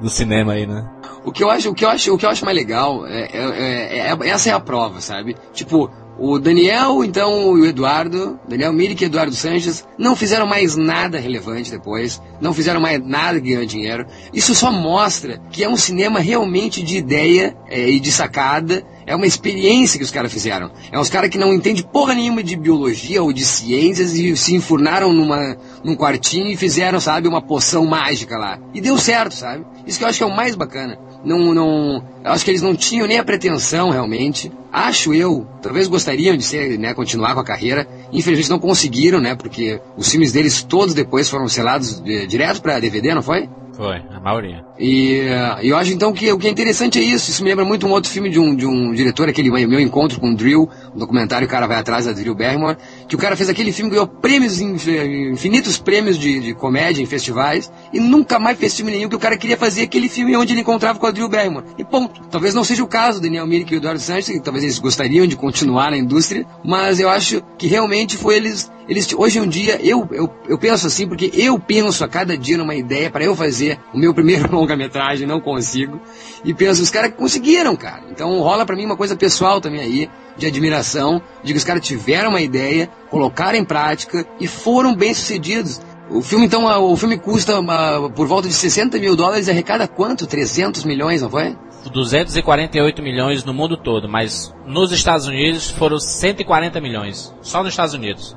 do cinema aí, né? O que eu acho, o que eu acho, o que eu acho mais legal é, é- é- é- essa é a prova, sabe? Tipo, o Daniel, então, e o Eduardo, Daniel Mirik e Eduardo Sanches, não fizeram mais nada relevante depois, não fizeram mais nada ganhou dinheiro. Isso só mostra que é um cinema realmente de ideia é, e de sacada. É uma experiência que os caras fizeram. É uns caras que não entendem porra nenhuma de biologia ou de ciências e se enfurnaram numa, num quartinho e fizeram, sabe, uma poção mágica lá. E deu certo, sabe? Isso que eu acho que é o mais bacana. Não, não, acho que eles não tinham nem a pretensão realmente. Acho eu, talvez gostariam de ser, né, continuar com a carreira. Infelizmente não conseguiram, né, porque os filmes deles todos depois foram selados eh, direto pra DVD, não foi? Foi, a maioria. E eh, eu acho então que o que é interessante é isso. Isso me lembra muito um outro filme de um, de um diretor, aquele meu encontro com o Drill, um documentário, o cara vai atrás da Drill Barrymore, que o cara fez aquele filme, ganhou prêmios, infinitos prêmios de, de comédia em festivais, e nunca mais fez filme nenhum, que o cara queria fazer aquele filme onde ele encontrava com a Drew Barrymore. E ponto. Talvez não seja o caso do Daniel Myrick e o Eduardo Sanches, que talvez eles gostariam de continuar na indústria, mas eu acho que realmente foi eles eles hoje em dia eu, eu, eu penso assim porque eu penso a cada dia numa ideia para eu fazer o meu primeiro longa-metragem, não consigo. E penso, os caras conseguiram, cara. Então rola para mim uma coisa pessoal também aí, de admiração, de que os caras tiveram uma ideia, colocaram em prática e foram bem sucedidos. O filme, então, o filme custa uh, por volta de 60 mil dólares e arrecada quanto? 300 milhões, não foi? 248 milhões no mundo todo, mas nos Estados Unidos foram 140 milhões. Só nos Estados Unidos.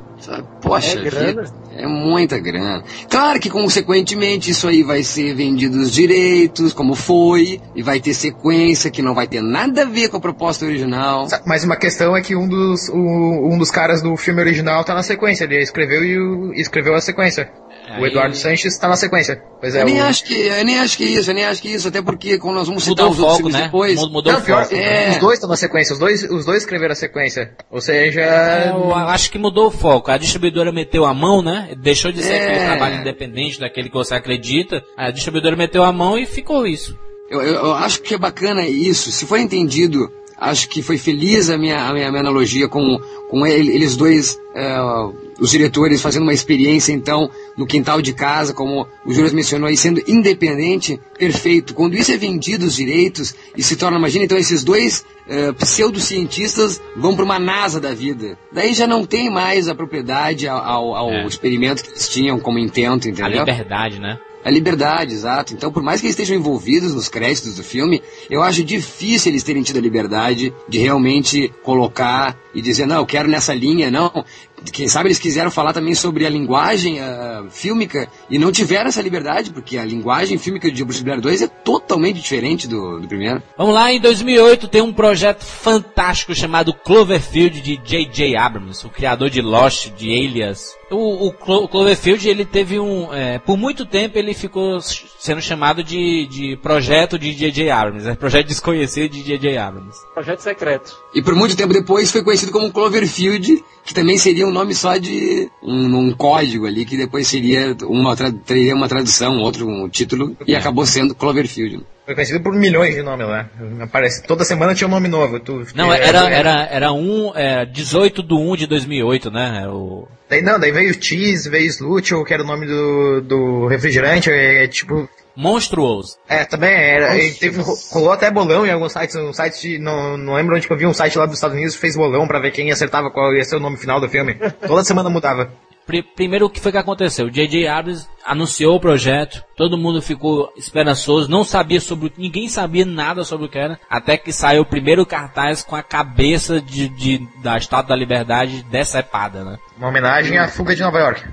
Poxa, é, grana. é muita grana. Claro que, consequentemente, isso aí vai ser vendido os direitos, como foi, e vai ter sequência que não vai ter nada a ver com a proposta original. Mas uma questão é que um dos, um, um dos caras do filme original tá na sequência, ele escreveu e o, escreveu a sequência. Aí... O Eduardo Sanches está na sequência. Pois é, eu, nem o... acho que, eu nem acho que isso, eu nem acho que isso, até porque quando nós vamos citar mudou os foco, outros né? depois. Mudou não, pior, foco. É... Os dois estão na sequência, os dois, os dois escreveram a sequência. Ou seja. É, eu acho que mudou o foco. A distribuidora meteu a mão, né? Deixou de ser é... aquele trabalho independente daquele que você acredita. A distribuidora meteu a mão e ficou isso. Eu, eu, eu acho que é bacana isso. Se for entendido acho que foi feliz a minha, a minha, a minha analogia com, com ele, eles dois, uh, os diretores, fazendo uma experiência, então, no quintal de casa, como o Júlio mencionou aí, sendo independente, perfeito. Quando isso é vendido, os direitos, e se torna, imagina, então, esses dois uh, pseudocientistas vão para uma NASA da vida. Daí já não tem mais a propriedade ao, ao é. experimento que eles tinham como intento, entendeu? A liberdade, né? A liberdade, exato. Então, por mais que eles estejam envolvidos nos créditos do filme, eu acho difícil eles terem tido a liberdade de realmente colocar e dizer, não, eu quero nessa linha, não. Quem sabe eles quiseram falar também sobre a linguagem uh, fílmica e não tiveram essa liberdade, porque a linguagem fílmica de Bruce Blair 2 é totalmente diferente do, do primeiro. Vamos lá, em 2008 tem um projeto fantástico chamado Cloverfield de J.J. Abrams, o criador de Lost, de Alias, o, o, Cloverfield, ele teve um. É, por muito tempo ele ficou sendo chamado de, de projeto de J.J. Abrams, né? projeto desconhecido de J.J. Abrams. Projeto secreto. E por muito tempo depois foi conhecido como Cloverfield, que também seria um nome só de um, um código ali, que depois seria uma, teria uma tradução, outro um título, e é. acabou sendo Cloverfield. Foi conhecido por milhões de nomes lá. Aparece, toda semana tinha um nome novo. Tu, não, era, era, era um, é, 18 de 1 de 2008, né? O... Daí, não, daí veio Cheese, veio Slucho, que era o nome do, do refrigerante, é, é tipo... Monstruoso. É, também era. Teve, rolou até bolão em alguns sites. Um site, não, não lembro onde que eu vi, um site lá dos Estados Unidos fez bolão para ver quem acertava qual ia ser o nome final do filme. Toda semana mudava primeiro o que foi que aconteceu? O J.J. Abrams anunciou o projeto, todo mundo ficou esperançoso, não sabia sobre, ninguém sabia nada sobre o que era, até que saiu o primeiro cartaz com a cabeça de, de da Estátua da Liberdade decepada, né? Uma homenagem à fuga de Nova York.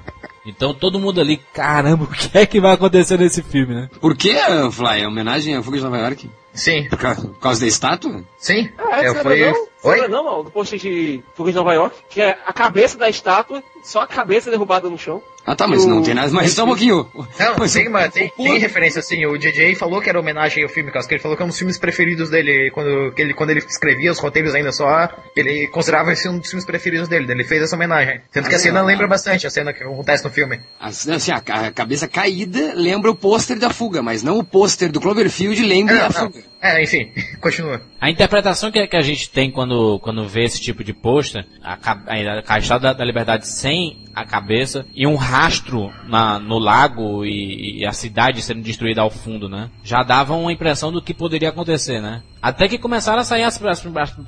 Então todo mundo ali, caramba, o que é que vai acontecer nesse filme, né? Por que, Fly? É homenagem à fuga de Nova York? Sim. Por causa, por causa da estátua? Sim. Ah, eu fui. Não? Oi? Não, não, do post de Fuga de Nova York, que é a cabeça da estátua, só a cabeça derrubada no chão. Ah tá, mas o... não tem nada, mas só um pouquinho. Não, mas tem, uma, tem, tem, referência assim, o DJ falou que era homenagem ao filme, que ele falou que é um dos filmes preferidos dele, quando, ele, quando ele escrevia os roteiros ainda só, ele considerava esse um dos filmes preferidos dele, ele fez essa homenagem. Tanto ah, que a cena lembra bastante a cena que acontece no filme. Assim, a, a cabeça caída lembra o pôster da fuga, mas não o pôster do Cloverfield lembra é, a fuga. É, enfim, continua. A interpretação que, que a gente tem quando, quando vê esse tipo de pôster, a, a, a da, da Liberdade sem a cabeça e um rastro na, no lago e, e, a cidade sendo destruída ao fundo, né? Já davam uma impressão do que poderia acontecer, né? Até que começaram a sair as, as,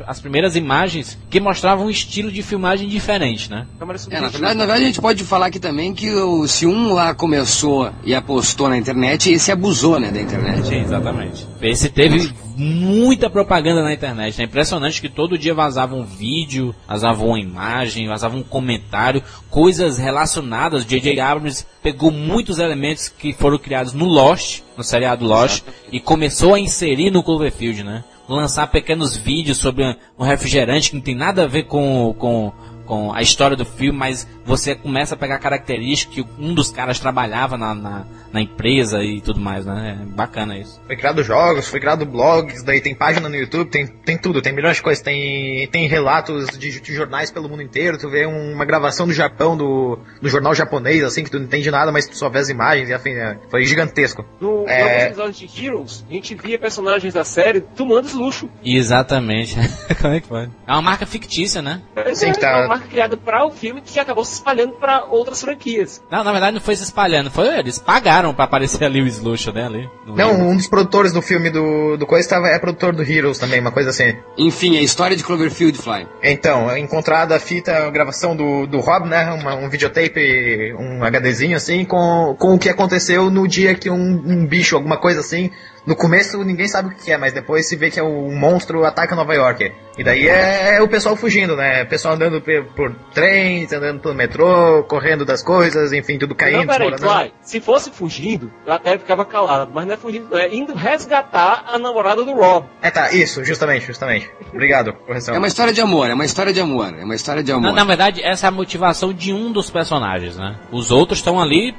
as primeiras imagens que mostravam um estilo de filmagem diferente, né? É, na, verdade, na verdade, a gente pode falar aqui também que o, se um lá começou e apostou na internet, esse abusou, né, da internet. Sim, exatamente. Esse teve muita propaganda na internet. É impressionante que todo dia vazava um vídeo, vazava uma imagem, vazava um comentário, coisas relacionadas. J.J. Abrams pegou muitos elementos que foram criados no Lost, no seriado Lost, e começou a inserir no Cloverfield, né? Lançar pequenos vídeos sobre um refrigerante que não tem nada a ver com, com com a história do filme, mas você começa a pegar características que um dos caras trabalhava na, na, na empresa e tudo mais, né? É bacana isso. Foi criado jogos, foi criado blogs, daí tem página no YouTube, tem, tem tudo, tem milhões de coisas, tem, tem relatos de, de jornais pelo mundo inteiro, tu vê uma gravação do Japão, do, do jornal japonês, assim, que tu não entende nada, mas tu só vê as imagens, e afim, é, foi gigantesco. No, É. episódio de Heroes, a gente via personagens da série tomando luxo. Exatamente. Como é que foi? É uma marca fictícia, né? Essa Sim, é tá. Marca criada para o filme que acabou se espalhando para outras franquias. Não, na verdade não foi se espalhando, foi eles pagaram pra aparecer ali o Slush, né? Ali. Não, livro. um dos produtores do filme do, do Coisa tava, é produtor do Heroes também, uma coisa assim. Enfim, a história de Cloverfield, Fly. Então, encontrada a fita, a gravação do, do Rob, né? Uma- um videotape, um HDzinho assim, com, com o que aconteceu no dia que um, um bicho, alguma coisa assim. No começo ninguém sabe o que é, mas depois se vê que é um monstro ataca Nova York. E daí é, é o pessoal fugindo, né? O pessoal andando pe- por trens, andando pelo metrô, correndo das coisas, enfim, tudo caindo. não, peraí. Fly, se fosse fugindo, eu até ficava calado, mas não é fugindo, é indo resgatar a namorada do Rob. É, tá, isso, justamente, justamente. Obrigado, correção. É uma história de amor, é uma história de amor, é uma história de Na, amor. na verdade, essa é a motivação de um dos personagens, né? Os outros estão ali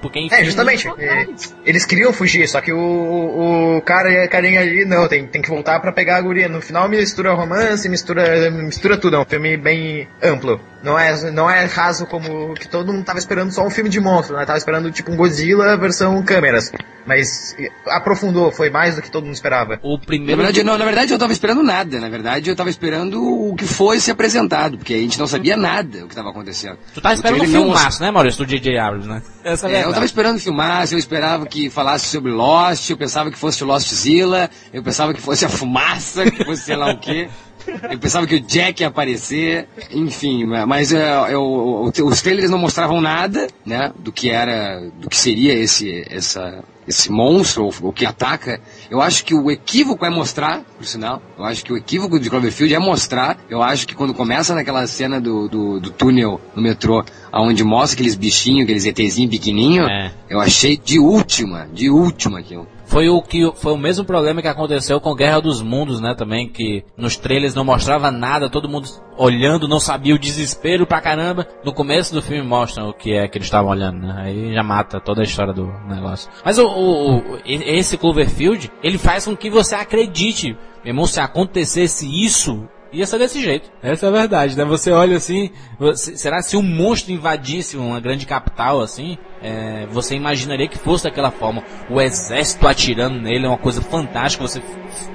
porque enfim, É, justamente. é, Eles queriam fugir, só que o, o cara e a carinha ali, não, tem, tem que voltar pra pegar a guria. No final mistura romance, mistura, mistura tudo. É um filme bem amplo. Não é, não é raso como que todo mundo tava esperando só um filme de monstro, né? Tava esperando tipo um Godzilla versão câmeras. Mas aprofundou, foi mais do que todo mundo esperava. O Na primeiro verdade, não, na verdade, eu tava esperando nada. Na verdade, eu tava esperando o que fosse apresentado, porque a gente não sabia nada o que tava acontecendo. Tu tá O esperando um trailer não filmaço, né, Maurício? Do J.J. Abrams, né? Essa é a É, eu verdade. tava esperando filmar, eu esperava que falasse sobre Lost, eu pensava que fosse Lostzilla, eu pensava que fosse a fumaça, que fosse sei lá o quê. Eu pensava que o Jack ia aparecer, enfim, mas é, eu- os trailers não mostravam nada, né, do que era, do que seria esse, essa, esse monstro, ou o que ataca. Eu acho que o equívoco é mostrar, por sinal, eu acho que o equívoco de Cloverfield é mostrar, eu acho que quando começa naquela cena do, do, do túnel no metrô, onde mostra aqueles bichinhos, aqueles ETzinhos pequenininhos, É. eu achei de última, de última aquilo. Foi o que foi o mesmo problema que aconteceu com Guerra dos Mundos, né, também, que nos trailers não mostrava nada, todo mundo olhando, não sabia o desespero pra caramba. No começo do filme mostram o que é que eles estavam olhando, né? Aí já mata toda a história do negócio. Mas o, o- o- esse Cloverfield, ele faz com que você acredite, meu irmão, se acontecesse isso, ia ser desse jeito. Essa é a verdade, né? Você olha assim, você- será se um monstro invadisse uma grande capital assim, é, você imaginaria que fosse daquela forma. O exército atirando nele é uma coisa fantástica, você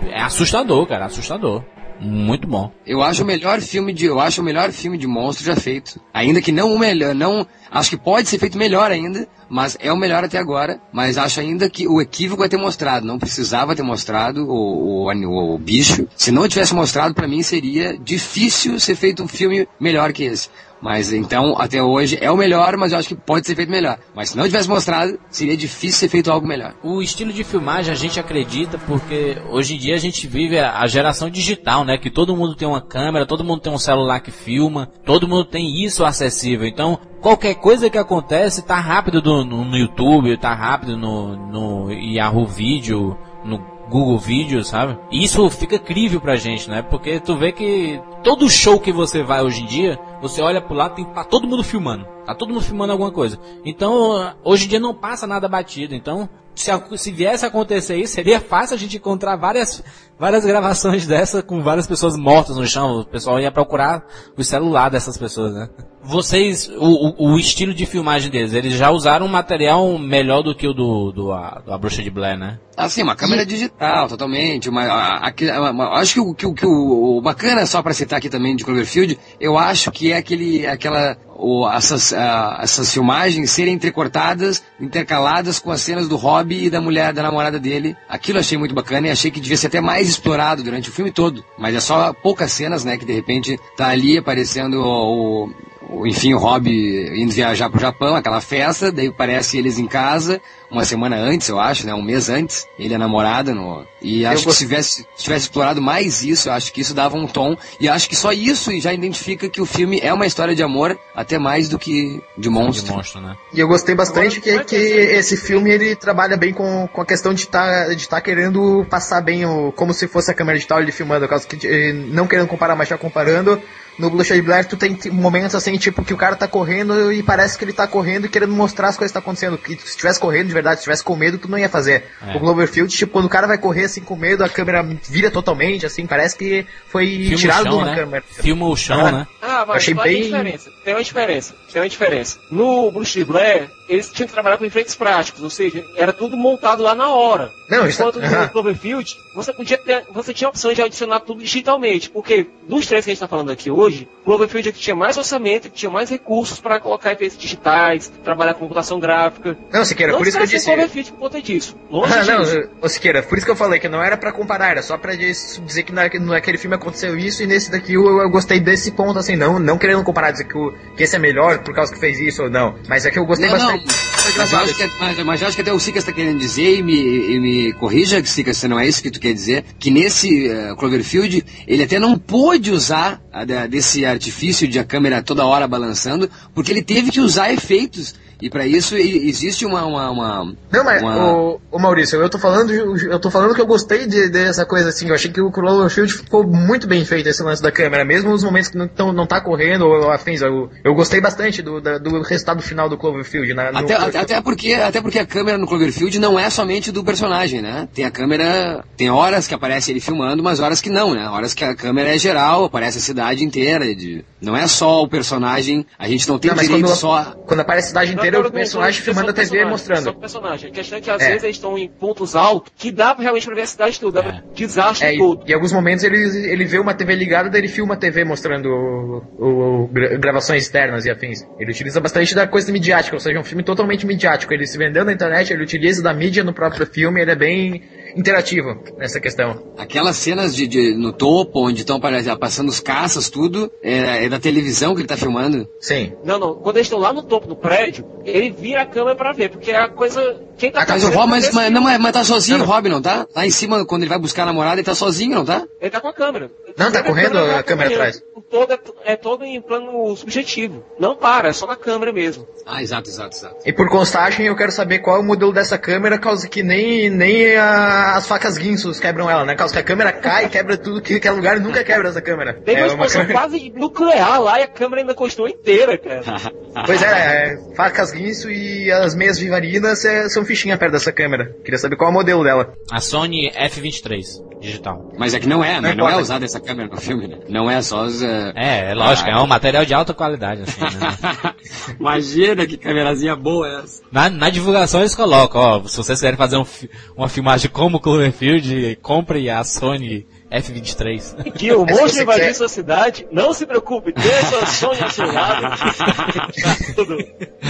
é assustador, cara, assustador. Muito bom. Eu acho o melhor filme de, eu acho o melhor filme de monstro já feito. Ainda que não o melhor, não, acho que pode ser feito melhor ainda, mas é o melhor até agora. Mas acho ainda que o equívoco é ter mostrado, não precisava ter mostrado o, o, o bicho. Se não tivesse mostrado, pra mim seria difícil ser feito um filme melhor que esse. Mas então, até hoje, é o melhor, mas eu acho que pode ser feito melhor. Mas se não tivesse mostrado, seria difícil ser feito algo melhor. O estilo de filmagem a gente acredita porque hoje em dia a gente vive a, geração digital, né? Que todo mundo tem uma câmera, todo mundo tem um celular que filma, todo mundo tem isso acessível. Então, qualquer coisa que acontece tá rápido do- no, no YouTube, tá rápido no, no Yahoo Video, no Google Vídeos, sabe? E isso fica crível pra gente, né? Porque tu vê que todo show que você vai hoje em dia, você olha pro lado, tem, tá todo mundo filmando. Tá todo mundo filmando alguma coisa. Então, hoje em dia não passa nada batido. Então, se, a- se viesse a acontecer isso, seria fácil a gente encontrar várias, várias gravações dessa com várias pessoas mortas no chão. O pessoal ia procurar o celular dessas pessoas, né? Vocês, o, o, o estilo de filmagem deles, eles já usaram um material melhor do que o do, do, a, do A Bruxa de Blair, né? Assim, uma câmera digital, totalmente. Uma, a- uma- acho que, o, que, o- que o, o bacana, só para citar aqui também de Cloverfield, eu acho que é aquele, aquela, o, essas, ah, essas filmagens serem entrecortadas, intercaladas com as cenas do Hobby e da mulher, da namorada dele. Aquilo achei muito bacana e achei que devia ser até mais explorado durante o filme todo. Mas é só poucas cenas, né, que de repente tá ali aparecendo o, o- enfim, o Rob indo viajar pro Japão, aquela festa, daí parece eles em casa, uma semana antes, eu acho, né? Um mês antes, ele a namorada no. E acho que gost- se tivesse, se tivesse explorado mais isso, eu acho que isso dava um tom. E acho que só isso já identifica que o filme é uma história de amor, até mais do que de monstro. De monstro, né? E eu gostei bastante que, que esse filme ele trabalha bem com, com a questão de estar de tá querendo passar bem o como se fosse a câmera digital ele filmando, caso que eh, não querendo comparar, mas já comparando no Blue Shade Black tu tem momentos assim, tipo, que o cara tá correndo e parece que ele tá correndo e querendo mostrar as coisas que tá acontecendo. Que se estivesse correndo verdade, se estivesse com medo, tu não ia fazer. É. O Cloverfield, tipo, quando o cara vai correr assim com medo, a câmera vira totalmente, assim, parece que foi Filma tirado de chão, uma né? câmera. Filma o chão, Ah. né? Ah, mas Achei lá tem bem- diferença. Tem uma diferença. Tem uma diferença. No Bruce Blair, eles tinham que trabalhar com efeitos práticos, ou seja, era tudo montado lá na hora. Não, isso- Enquanto Aham. no Cloverfield, você podia ter, você tinha a opção de adicionar tudo digitalmente, porque dos três que a gente está falando aqui hoje, Cloverfield é que tinha mais orçamento, que tinha mais recursos para colocar efeitos digitais, trabalhar com computação gráfica. Não, Siqueira, por isso que eu disse. Cloverfield por conta disso. Longe Ah, não, disso. ô Siqueira, por isso que eu falei que não era pra comparar, era só pra dizer que na- naquele filme aconteceu isso e nesse daqui eu, eu gostei desse ponto, assim, não, não querendo comparar, dizer que, o, que esse é melhor por causa que fez isso ou não, mas é que eu gostei Não, não, bastante. mas eu, acho que, é- mas, mas eu acho que até o Sicas está querendo dizer, e me, e me corrija, Sicas, se não é isso que tu quer dizer, que nesse eh, Cloverfield ele até não pôde usar a desse artifício de a câmera toda hora balançando, porque ele teve que usar efeitos. E para isso existe uma. uma, uma- Não, mas, uma- ô, ô Maurício, eu tô falando, eu tô falando que eu gostei de- dessa coisa assim, eu achei que o Cloverfield ficou muito bem feito esse lance da câmera, mesmo nos momentos que não, tão- não tá correndo ou afins, eu, eu gostei bastante do, da- do resultado final do Cloverfield, né? no- Até, até, até porque, até porque a câmera no Cloverfield não é somente do personagem, né? Tem a câmera. Tem horas que aparece ele filmando, mas horas que não, né? Horas que a câmera é geral, aparece a cidade inteira. De, não é só o personagem, a gente não tem Não, direito quando, só. quando aparece a cidade inteira, não, o personagem filmando a TV e mostrando. Só o personagem. A questão é que às É. vezes eles estão em pontos altos que dá realmente pra ver a cidade toda, É. desastre É, e, todo. em alguns momentos ele, ele vê uma TV ligada, daí ele filma a TV mostrando o, o- o gra- gravações externas e afins. Ele utiliza bastante da coisa midiática, ou seja, é um filme totalmente midiático. Ele se vendeu na internet, ele utiliza da mídia no próprio filme, ele é bem interativo nessa questão. Aquelas cenas de, de- no topo, onde estão passando os caças, tudo, é, é da televisão que ele tá filmando. Sim. Não, não. Quando eles estão lá no topo do prédio, ele vira a câmera pra ver, porque é a coisa. Quem tá é mas, mas, não, mas, mas tá sozinho o Rob, não tá? Lá em cima, quando ele vai buscar a namorada, ele tá sozinho, não tá? Ele tá com a câmera. Não, tá Sempre correndo a câmera atrás. O Todo é, é todo em plano subjetivo. Não para, é só na câmera mesmo. Ah, exato, exato, exato. E por constagem, eu quero saber qual é o modelo dessa câmera, causa que nem, nem a- as facas guinsos quebram ela, né? Causa que a câmera cai, quebra tudo que quer lugar e nunca quebra essa câmera. Tem É uma explosão câmera- quase nuclear lá e a câmera ainda continua inteira, cara. Pois é, é, facas guinso e as meias vivarinas é, são fichinha perto dessa câmera. Queria saber qual é o modelo dela. A Sony F23 digital. Mas é que não é, né? Não Não, é usada essa câmera no filme, né? Não é só os. eh, É, é lógico, Ah. é um material de alta qualidade, assim, né? Imagina que câmerazinha boa é essa. Na, na divulgação eles colocam, ó, se vocês querem fazer um uma filmagem como Cloverfield, compre a Sony F23. Que o monstro quer- sua cidade, não se preocupe, deixa o sonho ao seu lado. Tudo.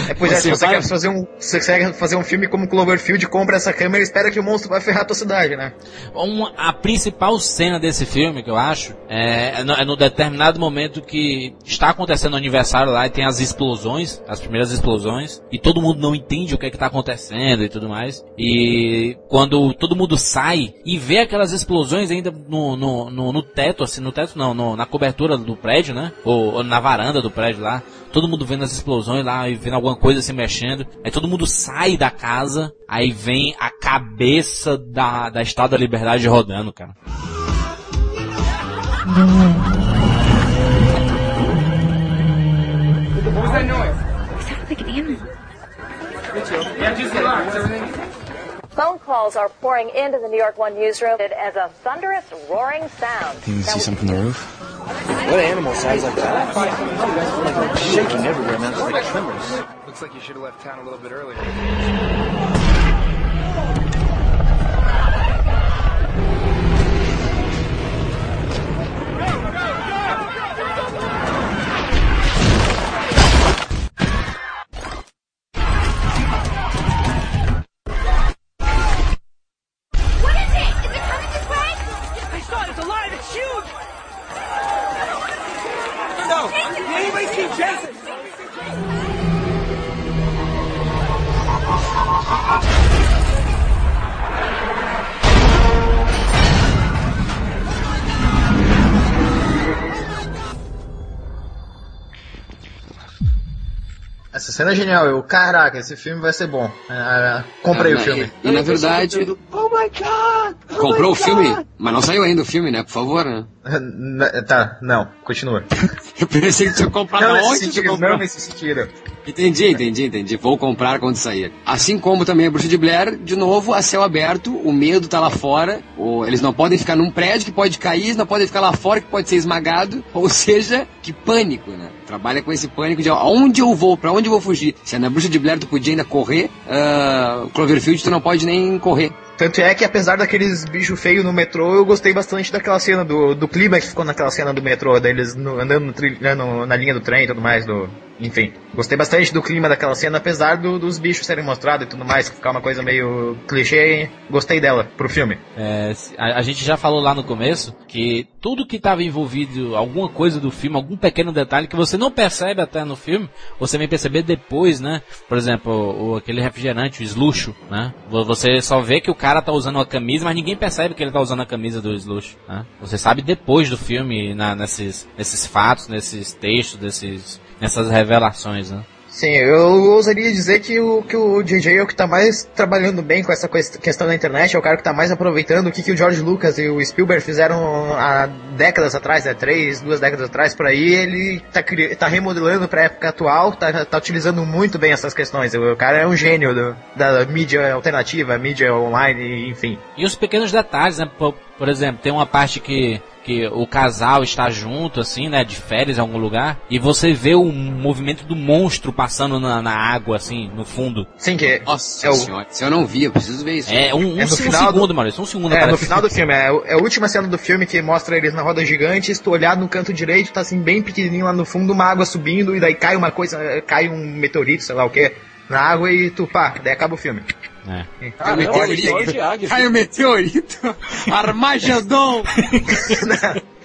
É, pois é, se Você vai- quer fazer um, se você quer fazer um filme como Cloverfield, compra essa câmera e espera que o monstro vai ferrar a tua cidade, né? Uma- a principal cena desse filme, que eu acho, é, é no, é no determinado momento que está acontecendo o aniversário lá e tem as explosões, as primeiras explosões, e todo mundo não entende o que é que tá acontecendo e tudo mais. E quando todo mundo sai e vê aquelas explosões ainda no, no, no, no teto, assim, no teto não, no- na cobertura do prédio, né? Ou, ou na varanda do prédio lá, todo mundo vendo as explosões lá e vendo alguma coisa se mexendo. Aí todo mundo sai da casa, aí vem a cabeça da, da Estátua da Liberdade rodando, cara. Phone calls are pouring into the New York One newsroom as a thunderous, roaring sound. Can you see something from the roof? What animal sounds like that? Shaking everywhere, man. It's like tremors. Looks like you should have left town a little bit earlier. Cena é genial. Eu, caraca, esse filme vai ser bom. É, comprei Ah, o filme. E, e, na verdade, Oh my god! Oh comprou o my filme, God! mas não saiu ainda o filme, né? Por favor, né? Tá, não, continua. Eu pensei que tinha comprado Não onde sentido, comprou? não nesse sentido. Entendi, entendi, entendi. Vou comprar quando sair. Assim como também a Bruxa de Blair, de novo, a céu aberto, o medo tá lá fora, o- eles não podem ficar num prédio que pode cair, eles não podem ficar lá fora que pode ser esmagado, ou seja, que pânico, né? Trabalha com esse pânico de aonde eu vou, pra onde eu vou fugir. Se é na Bruxa de Blair tu podia ainda correr, ah, Cloverfield tu não pode nem correr. Tanto é que apesar daqueles bichos feios no metrô, eu gostei bastante daquela cena do, do clima que ficou naquela cena do metrô, deles no- andando no né, no- na linha do trem e tudo mais, do. Enfim. Gostei bastante do clima daquela cena, apesar do- dos bichos serem mostrados e tudo mais, que ficar uma coisa meio clichê, gostei dela pro filme. É, a, a gente já falou lá no começo que tudo que estava envolvido, alguma coisa do filme, algum pequeno detalhe que você não percebe até no filme, você vem perceber depois, né? Por exemplo, o, aquele refrigerante, o sluxo, né? Vo- Você só vê que o cara tá usando uma camisa, mas ninguém percebe que ele tá usando a camisa do sluxo, né? Você sabe depois do filme, na, nesses, nesses fatos, nesses textos, desses, nessas revelações, né? Sim, eu ousaria dizer que o, que o JJ é o que tá mais trabalhando bem com essa quest- questão da internet, é o cara que tá mais aproveitando o que, que o George Lucas e o Spielberg fizeram há décadas atrás, né, três, duas décadas atrás por aí, ele tá, cri- tá remodelando pra época atual, tá, tá utilizando muito bem essas questões. O cara é um gênio do- da mídia alternativa, mídia online, enfim. E os pequenos detalhes, né? Por, exemplo, tem uma parte que, que o casal está junto, assim, né? De férias em algum lugar. E você vê o movimento do monstro passando na, na água, assim, no fundo. Sim, que Nossa é senhora, se eu não vi, eu preciso ver isso. É um, um, É um final do- segundo, Maurício. Um segundo. É, no final do filme, é, é a última cena do filme que mostra eles na roda gigante, se tu olhar no canto direito, tá assim bem pequenininho lá no fundo, uma água subindo, e daí cai uma coisa, cai um meteorito, sei lá o que, na água e tu, pá, daí acaba o filme. É. Ah, não, meteorito. olha, olha de águia. Cai o meteorito! Armagedon!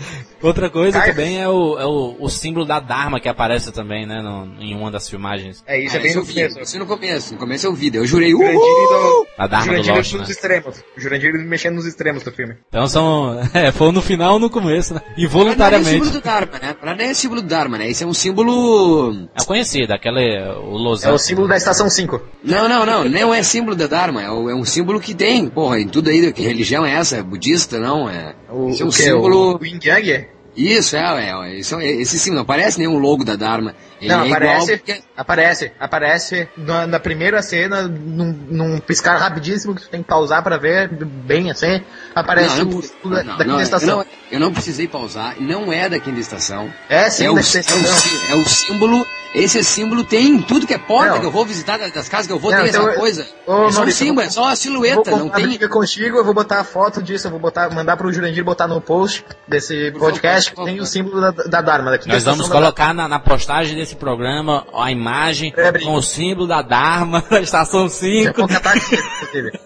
Outra coisa também é o, é o, o símbolo da Dharma que aparece também, né? no- em uma das filmagens. É, isso Ah, é bem isso no eu vi, começo. Isso no começo. No começo eu vi, eu jurei, Jurandir uhul! do, A Dharma do Jurandir Lost, nos né? extremos. Jurandir mexendo nos extremos do filme. Então são. É, foi no final ou no começo, né? Mas não é Involuntariamente. símbolo do Dharma, né? Pra nem é símbolo do Dharma, né? Isso é um símbolo... É conhecido, aquele. O É Losango. o símbolo da estação 5. Não, não, não, não é símbolo da Dharma, é, o- é um símbolo que tem, porra, em tudo aí, que religião é essa? É budista, não? É, O, é um o símbolo... O Yin Yang? Isso, é, é, isso é- esse símbolo, não aparece nenhum logo da Dharma. Ele Não, é aparece, porque- aparece, aparece na, na primeira cena, num, num piscar rapidíssimo que tu tem que pausar pra ver, bem assim, aparece Não, não, o símbolo da, não, da não, quinta eu estação. não- Eu não precisei pausar, não é da quinta estação. É sim, é, o, da é, quinta o, estação. sí- é o símbolo, esse símbolo tem em tudo que é porta Não. que eu vou visitar, das casas que eu vou, Não, tem então essa eu- coisa. Ô, é só um símbolo, é só a vou silhueta, não contar tem... contigo, eu vou botar a foto disso, eu vou botar, mandar pro Jurandir botar no post desse Por podcast, favor, que tem o símbolo da, da Dharma, da quinta Nós vamos estação da colocar na, na postagem desse programa a imagem É, com o símbolo da Dharma da estação Dharma. 5 Vou catar aqui, inclusive.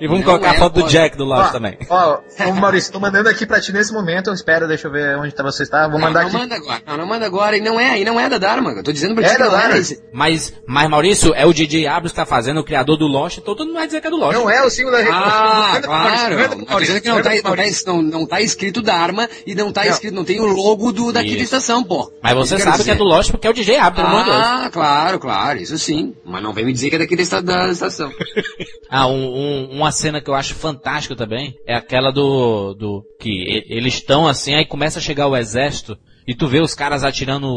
e vamos Não colocar a é, foto do pô. Jack do Ó, também. Ó, ô, Maurício, tô mandando aqui pra ti nesse momento, eu espero, deixa eu ver onde tá você está, vou Não, mandar não aqui. manda agora, não, não manda agora, e não é, e não é da Dharma, tô dizendo pra É não Dharma. é esse. Mas, mas Maurício, é o DJ Abrams que tá fazendo, o criador do Lost, então todo mundo vai dizer que é do Lost. Não é o símbolo da Ah, pro Maurício, claro. Não, Maurício, dizendo que não tá, manda pro não, tá, não, não tá escrito Dharma e não tá Não. escrito, não tem o logo do, da estação, pô. Mas você sabe que é do Lost porque é o DJ Abrams, pelo amor de Deus. Ah, claro, claro, isso sim. Mas não vem me dizer que é daqui da esta- da estação. Ah, um- um- uma cena que eu acho fantástica também é aquela do, do que eles estão assim, aí começa a chegar o exército e tu vê os caras atirando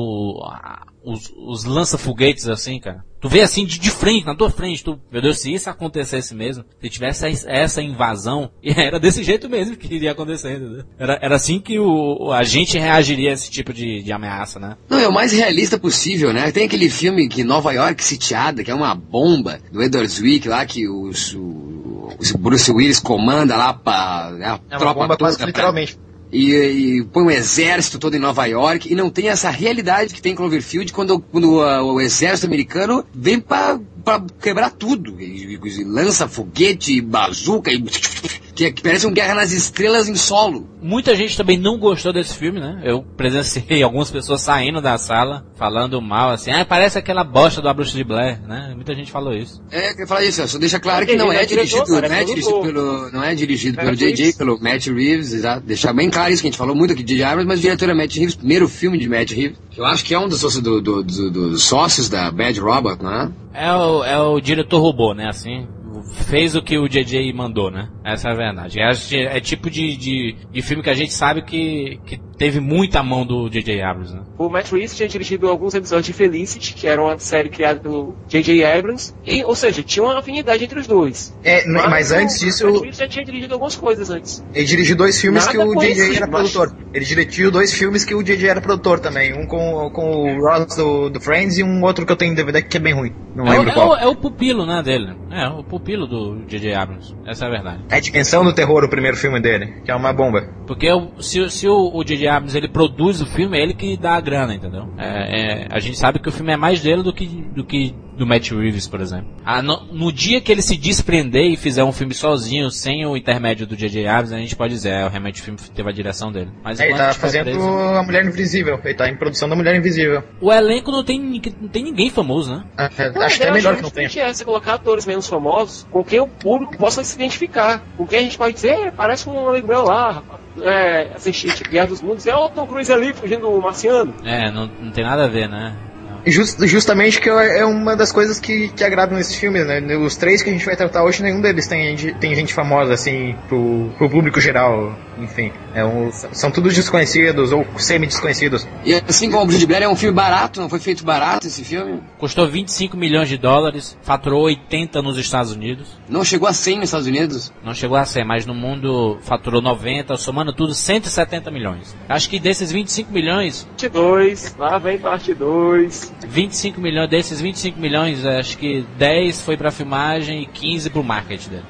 os, os lança-foguetes assim, cara. Tu vê assim de, de frente, na tua frente, tu, meu Deus, se isso acontecesse mesmo, se tivesse es- essa invasão, e era desse jeito mesmo que iria acontecer, entendeu? Era, era assim que o, a gente reagiria a esse tipo de, de ameaça, né? Não, é o mais realista possível, né? Tem aquele filme que Nova York sitiada, que é uma bomba, do Edward Zwick lá, que os, o, o Bruce Willis comanda lá pra, né, a É uma tropa bomba quase toda pra- literalmente. E, e põe um exército todo em Nova York e não tem essa realidade que tem em Cloverfield quando, quando ah, o exército americano vem pra quebrar tudo. E, e lança foguete, bazuca e que, é- que parece um Guerra nas Estrelas em solo. Muita gente também não gostou desse filme, né? Eu presenciei algumas pessoas saindo da sala, falando mal, assim, ah, parece aquela bosta do A Bruxa de Blair, né? Muita gente falou isso. É, eu ia falar isso, só deixa claro que Ele não é é dirigido, diretor, não é é dirigido pelo, não é dirigido pelo JJ, pelo Matt Reeves, exato. Deixar bem claro isso que a gente falou muito aqui de J.J. Abrams, mas o diretor é Matt Reeves, primeiro filme de Matt Reeves. Eu acho que é um dos sócios, do- do- do- dos sócios da Bad Robot, né? É o, é o diretor robô, né? Assim, fez o que o JJ mandou, né? Essa é a verdade. É, é tipo de, de, de filme que a gente sabe que, que teve muita mão do JJ Abrams, né? O Matt Reeves tinha dirigido alguns episódios de Felicity, que era uma série criada pelo J.J. Abrams, e, ou seja, tinha uma afinidade entre os dois. É, mas antes disso, O Matt Reeves já tinha dirigido algumas coisas antes. ele dirigiu dois filmes Nada que o JJ era mas- produtor. Ele dirigiu dois filmes que o JJ era produtor também. Um com, com o Ross do, do Friends e um outro que eu tenho em DVD que é bem ruim. Não É, o- lembro é, o, qual. é o pupilo, né, dele. É, o pupilo do JJ Abrams. Essa é a verdade. É a Dimensão do Terror, o primeiro filme dele, que é uma bomba. Porque o- se, se o, o J.J. Abrams ele produz o filme, é ele que dá a grana, entendeu? É, é, a gente sabe que o filme é mais dele do que do, que do Matt Reeves, por exemplo. Ah, no, no dia que ele se desprender e fizer um filme sozinho, sem o intermédio do J.J. Abrams, a gente pode dizer, é, realmente o filme teve a direção dele. Mas É, ele tá fazendo preso- a Mulher Invisível. Ele tá em produção da Mulher Invisível. O elenco não tem, não tem ninguém famoso, né? É, Não, acho até ideia melhor que não justamente tenha. É você colocar atores menos famosos com quem o público possa se identificar. Com quem a gente pode dizer, "É, parece um amigo meu lá, rapaz. É, assistir tipo, Guerra dos Mundos, é o Tom Cruise ali fugindo do marciano. É, não, não tem nada a ver, né? Just- justamente que é uma das coisas que, que agradam nesses filmes, né? Os três que a gente vai tratar hoje, nenhum deles tem, gente- tem gente famosa, assim, pro, pro público geral, enfim. É um, são todos desconhecidos ou semi-desconhecidos. E assim como o Bruxa de Blair é um filme barato, não foi feito barato esse filme? Custou 25 milhões de dólares, faturou 80 nos Estados Unidos. Não chegou a 100 nos Estados Unidos? Não chegou a 100, mas no mundo faturou 90, somando tudo 170 milhões. Acho que desses 25 milhões, Parte 2, lá vem parte 2. 25 milhões, desses 25 milhões, acho que 10 foi pra filmagem e 15 pro marketing dele.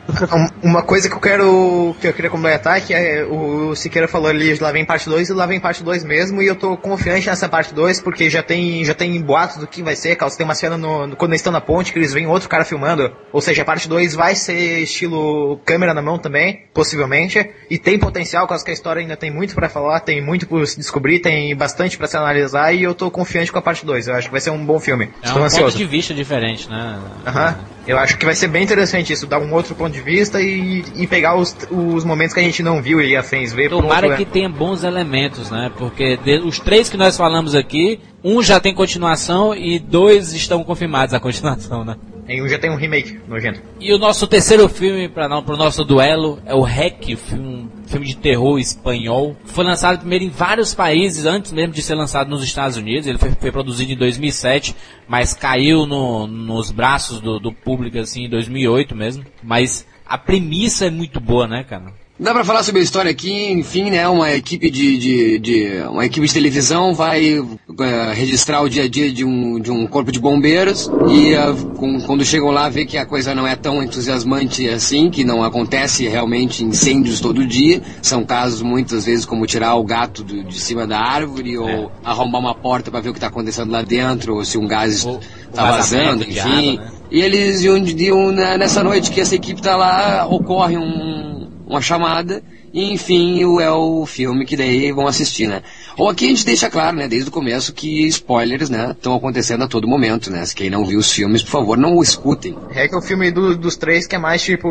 Um- Uma coisa que eu quero que eu queria completar é que é, o Siqueira falou ali, lá vem parte 2 e lá vem parte 2 mesmo, e eu tô confiante nessa parte 2 porque já tem já tem boatos do que vai ser, caso tem uma cena no, no- quando eles estão na ponte que eles veem outro cara filmando, ou seja, a parte 2 vai ser estilo câmera na mão também, possivelmente, e tem potencial, caso que a história ainda tem muito pra falar, tem muito por se descobrir, tem bastante pra se analisar e eu tô confiante com a parte 2. Eu acho que vai ser um bom filme. É Estou um ansioso. ponto de vista diferente, né? Aham. Eu acho que vai ser bem interessante isso, dar um outro ponto de vista e, e pegar os, os momentos que a gente não viu e afins, ver por um Tomara que tenha bons elementos, né? Porque de- os três que nós falamos aqui, um já tem continuação e dois estão confirmados a continuação, né? Em um já tem um remake nojento. E o nosso terceiro filme para não pro nosso duelo é o REC, filme, filme de terror espanhol. Foi lançado primeiro em vários países antes mesmo de ser lançado nos Estados Unidos. Ele foi, foi produzido em 2007, mas caiu no- nos braços do, do público assim em 2008 mesmo. Mas a premissa é muito boa, né, cara? Dá pra falar sobre a história aqui, enfim, né? Uma equipe de, de, de- uma equipe de televisão vai eh, registrar o dia a dia de um, de um corpo de bombeiros e eh, com- quando chegam lá vê que a coisa não é tão entusiasmante assim, que não acontece realmente incêndios todo dia. São casos muitas vezes como tirar o gato do- de cima da árvore ou arrombar uma porta para ver o que está acontecendo lá dentro ou se um gás está vazando, de enfim. água, né? E eles, e um dia, um, né, nessa noite que essa equipe tá lá, ocorre um, uma chamada, e enfim, o- é o filme que daí vão assistir, né? Ou aqui a gente deixa claro, né, desde o começo, que spoilers, né, estão acontecendo a todo momento, né? Se quem não viu os filmes, por favor, não o escutem. É que é o filme do- dos três que é mais tipo.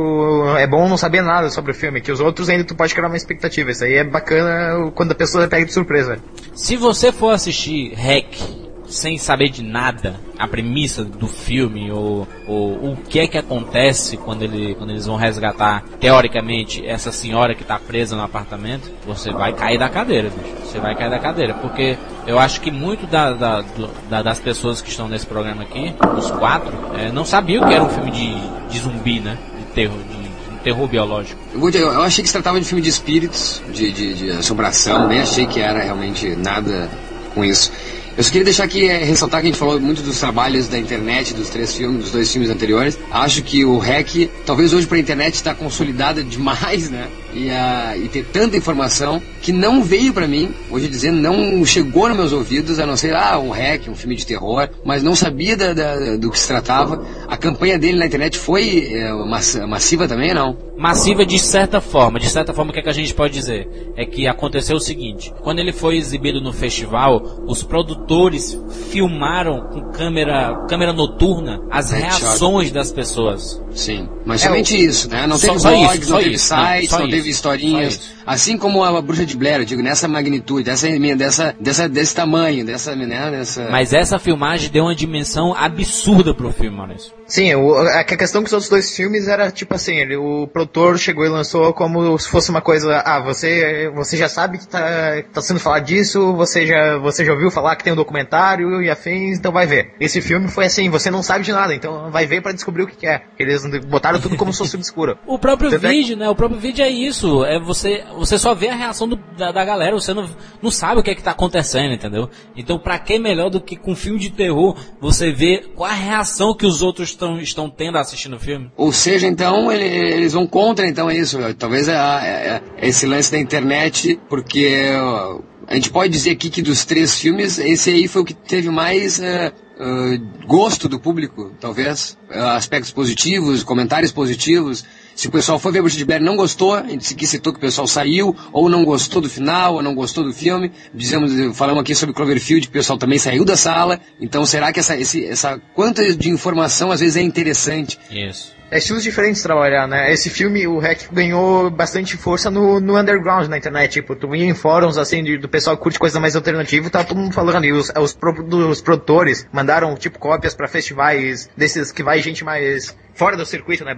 É bom não saber nada sobre o filme, que os outros ainda tu pode criar uma expectativa. Isso aí é bacana quando a pessoa pega de surpresa. Se você for assistir REC sem saber de nada, a premissa do filme, ou, ou o que é que acontece quando, ele, quando eles vão resgatar, teoricamente, essa senhora que está presa no apartamento, você vai cair da cadeira, bicho. Você vai cair da cadeira, porque eu acho que muito da, da- da- das pessoas que estão nesse programa aqui, os quatro, eh, não sabiam que era um filme de, de zumbi, né? De terror, de, terror biológico. Eu, eu achei que se tratava de filme de espíritos, de, de, de assombração, nem achei que era realmente nada com isso. Eu só queria deixar aqui, é, ressaltar que a gente falou muito dos trabalhos da internet, dos três filmes, dos dois filmes anteriores. Acho que o REC, talvez hoje para a internet está consolidada demais, né? E, ah, e ter tanta informação que não veio para mim, hoje dizendo, não chegou nos meus ouvidos, a não ser, ah, um REC, um filme de terror, mas não sabia da- da- do que se tratava. A campanha dele na internet foi é, mass- massiva também, não? massiva de certa forma. De certa forma, o que, é que a gente pode dizer? É que aconteceu o seguinte: quando ele foi exibido no festival, os produtores filmaram com câmera, câmera noturna as Headshot. reações das pessoas. Sim, mas É, somente isso, né? Não Só- teve só blogs, isso, não teve isso. sites, Não, não, só teve historinhas. Assim como a Bruxa de Blair, eu digo, nessa magnitude, dessa, dessa, dessa, desse tamanho, dessa, né? Dessa... Mas essa filmagem deu uma dimensão absurda pro filme, Maurício. Sim, o, a, a questão com os outros dois filmes era tipo assim, ele, o produtor chegou e lançou como se fosse uma coisa, ah, você, você já sabe que tá, tá sendo falado disso, você já, você já ouviu falar que tem um documentário e afins, então vai ver. Esse filme foi assim, você não sabe de nada, então vai ver pra descobrir o que, que é. Eles botaram tudo como se fosse obscuro. O próprio Tanto é vídeo, né? O próprio vídeo é isso. É você, você só vê a reação do- da, da galera, você não, não sabe o que é que tá acontecendo, entendeu? Então, pra que melhor do que com filme de terror você ver qual a reação que os outros tão, estão tendo assistindo o filme? Ou seja, então, ele- eles vão contra, então, isso. Talvez a- a- esse lance da internet, porque a gente pode dizer aqui que dos três filmes, esse aí foi o que teve mais eh, gosto do público, talvez. Eh, aspectos positivos, comentários positivos. Se o pessoal foi ver Bruxa de Blair e não gostou, a gente aqui citou que o pessoal saiu, ou não gostou do final, ou não gostou do filme. Dizemos, falamos aqui sobre Cloverfield, que o pessoal também saiu da sala. Então, será que essa, esse, essa quanta de informação às vezes é interessante? Isso. É estilos diferentes de trabalhar, né? Esse filme, o Hack ganhou bastante força no, no underground na internet. Tipo, tu ia em fóruns, assim, de- do pessoal que curte coisa mais alternativa, tá todo mundo falando. E os, os, dos produtores mandaram, tipo, cópias pra festivais desses que vai gente mais fora do circuito, né?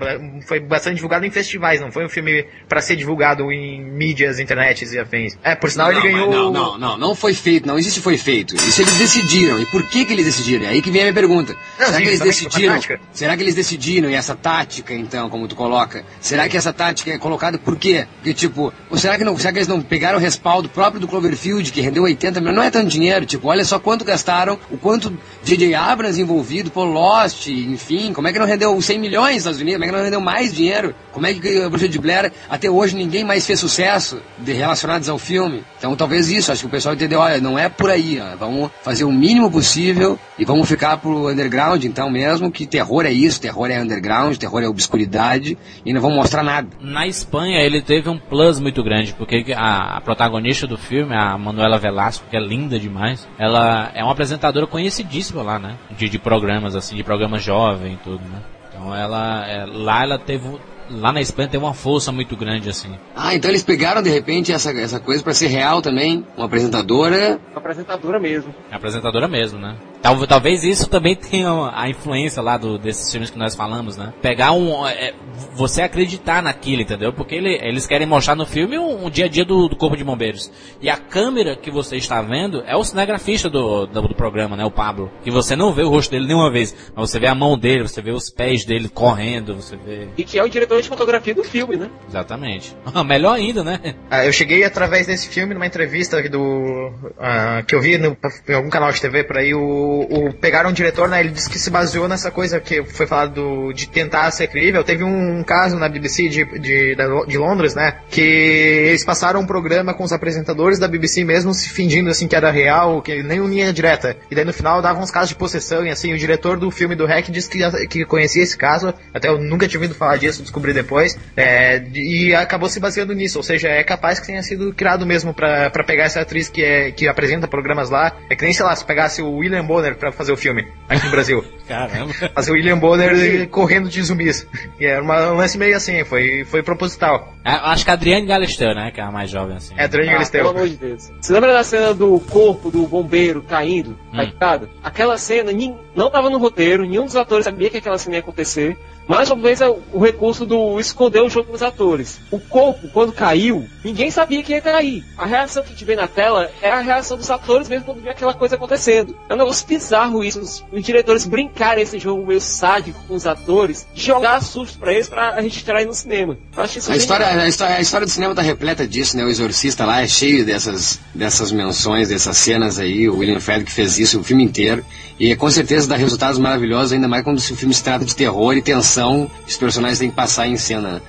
Foi bastante divulgado em festivais, não foi um filme pra ser divulgado em mídias, internets e afins. É, por sinal, não, ele ganhou... Não, não, não, não foi feito, não existe foi feito. Isso eles decidiram. E por que que eles decidiram? É aí que vem a minha pergunta. Não, será sim, que eles decidiram? Será que eles decidiram e essa tática, então, como tu coloca? Será que essa tática é colocada por quê? Porque, tipo, ou será que, não, será que eles não pegaram o respaldo próprio do Cloverfield, que rendeu 80 milhões? Não é tanto dinheiro, tipo, olha só quanto gastaram, o quanto J.J. Abrams envolvido, por Lost, enfim, como é que não rendeu 100 milhões nos Estados Unidos? É que não rendeu mais dinheiro? Como é que a Bruxa de Blair, até hoje, ninguém mais fez sucesso de, relacionados ao filme? Então, talvez isso, acho que o pessoal entendeu, olha, não é por aí, ó, vamos fazer o mínimo possível e vamos ficar pro underground, então mesmo, que terror é isso, terror é underground, terror é obscuridade, e não vamos mostrar nada. Na Espanha ele teve um plus muito grande, porque a, a protagonista do filme, a Manuela Velasco, que é linda demais, ela é uma apresentadora conhecidíssima lá, né? De, de programas, assim, de programas jovem e tudo, né? Então ela, é, lá ela teve, lá na Espanha teve uma força muito grande, assim. Ah, então eles pegaram de repente essa, essa coisa pra ser real também, uma apresentadora. Uma apresentadora mesmo. É apresentadora mesmo, né? Tal, talvez isso também tenha a influência lá do, desses filmes que nós falamos, né? Pegar um. é, você acreditar naquilo, entendeu? Porque ele- eles querem mostrar no filme um, um dia a dia do, do Corpo de Bombeiros. E a câmera que você está vendo é o cinegrafista do, do, do programa, né? O Pablo. Que você não vê o rosto dele nenhuma vez. Mas você vê a mão dele, você vê os pés dele correndo, você vê. E que é o diretor de fotografia do filme, né? Exatamente. Melhor ainda, né? Ah, eu cheguei através desse filme numa entrevista do ah, que eu vi no, em algum canal de TV por aí. O, o- pegaram um diretor, né? Ele disse que se baseou nessa coisa que foi falado do- de tentar ser crível. Teve um, caso na BBC de, de, de Londres, né? Que eles passaram um programa com os apresentadores da BBC mesmo se fingindo assim que era real, que nem linha direta. E daí no final davam uns casos de possessão e assim o diretor do filme do Hack disse que, que conhecia esse caso. Até eu nunca tinha ouvido falar disso, descobri depois. É, e acabou se baseando nisso. Ou seja, é capaz que tenha sido criado mesmo pra pegar essa atriz que, é, que apresenta programas lá. É que nem, sei lá, se pegasse o William Bonner pra fazer o filme aqui no Brasil. Caramba. Fazer o William Bonner correndo de zumbis. E era uma, um lance meio assim, foi, foi proposital. É, Acho que a Adriane Galisteu, né? Que é a mais jovem, assim. É, Adriane Ah, Galisteu. pelo amor de Deus. Você lembra da cena do corpo do bombeiro caindo, Hum. caetado? Aquela cena não estava no roteiro, nenhum dos atores sabia que aquela cena ia acontecer. Mais uma vez é o recurso do esconder o jogo dos atores. O corpo, quando caiu, ninguém sabia que ia cair. A reação que a gente vê na tela é a reação dos atores mesmo quando vê aquela coisa acontecendo. É um negócio bizarro isso, os, os diretores brincarem esse jogo meio sádico com os atores, jogar susto pra eles pra registrar aí no cinema. Eu acho isso A história, a, história, a história do cinema tá repleta disso, né? O Exorcista lá é cheio dessas, dessas menções, dessas cenas aí. O William Fred que fez isso o filme inteiro. E com certeza dá resultados maravilhosos, ainda mais quando o filme se trata de terror e tensão que os personagens têm que passar em cena. né?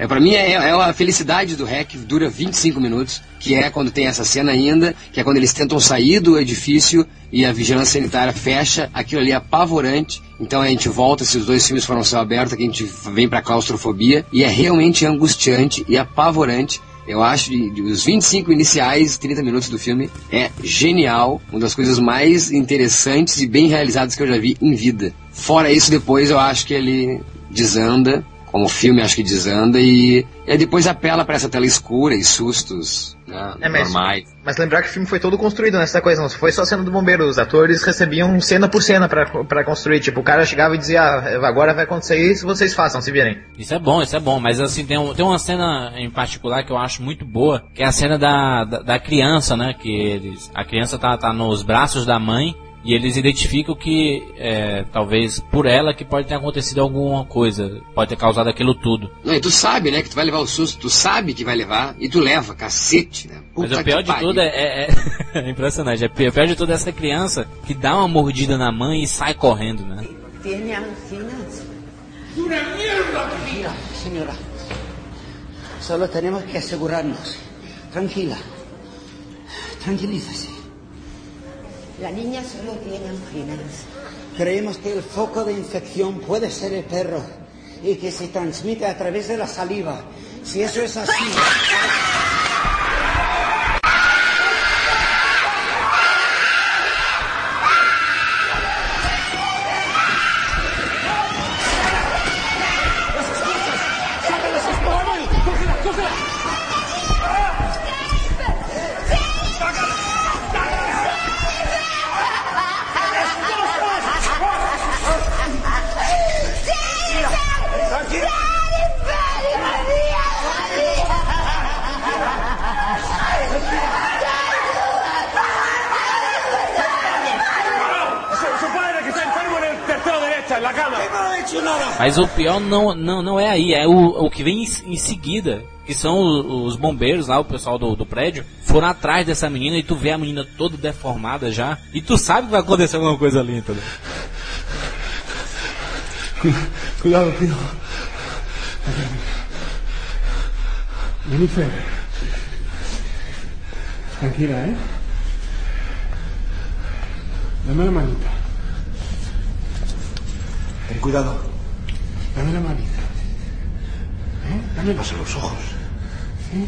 É, pra mim é, é a felicidade do REC, dura 25 minutos, que é quando tem essa cena ainda, que é quando eles tentam sair do edifício e a vigilância sanitária fecha, aquilo ali é apavorante Então a gente volta, se os dois filmes foram céu aberto, que a gente vem pra claustrofobia. E é realmente angustiante e apavorante. Eu acho de os 25 iniciais, 30 minutos do filme, é genial. Uma das coisas mais interessantes e bem realizadas que eu já vi em vida. Fora isso, depois eu acho que ele desanda como filme acho que desanda e, e depois apela para essa tela escura e sustos né, É, mas- normais. Mas lembrar que o filme foi todo construído nessa coisa, não foi só cena do bombeiro. Os atores recebiam cena por cena pra construir. Tipo, o cara chegava e dizia, ah, agora vai acontecer isso, vocês façam, se virem. Isso é bom, isso é bom, mas assim, tem, um- tem uma cena em particular que eu acho muito boa, que é a cena da, da, da criança, né? Que eles, a criança tá, tá nos braços da mãe e eles identificam que é, talvez por ela que pode ter acontecido alguma coisa, pode ter causado aquilo tudo. Não, e tu sabe, né, que tu vai levar o susto, tu sabe que vai levar e tu leva, cacete, né? Mas Puta o pior de pariu. tudo é, é- é impressionante. É, o pior de tudo é essa criança que dá uma mordida na mãe e sai correndo, né? ¿Tiene alucinas? ¡Una mierda! Tranquila, señora. Solo tenemos que asegurarnos. Tranquila. Tranquilízase. La niña solo tiene anginas. Creemos que el foco de infección puede ser el perro y que se transmite a través de la saliva. Si eso es así... Mas o pior não, não, não é aí, é o, o que vem em, em seguida. Que são os bombeiros lá, o pessoal do, do prédio, foram atrás dessa menina e tu vê a menina toda deformada já. E tu sabe que vai acontecer alguma coisa ali, entendeu? Cuidado, tío. Jennifer. Tranquila, ¿eh? Dame la manita. Ten cuidado. Dame la manita. ¿Eh? Dame Pasa los ojos. ¿Sí?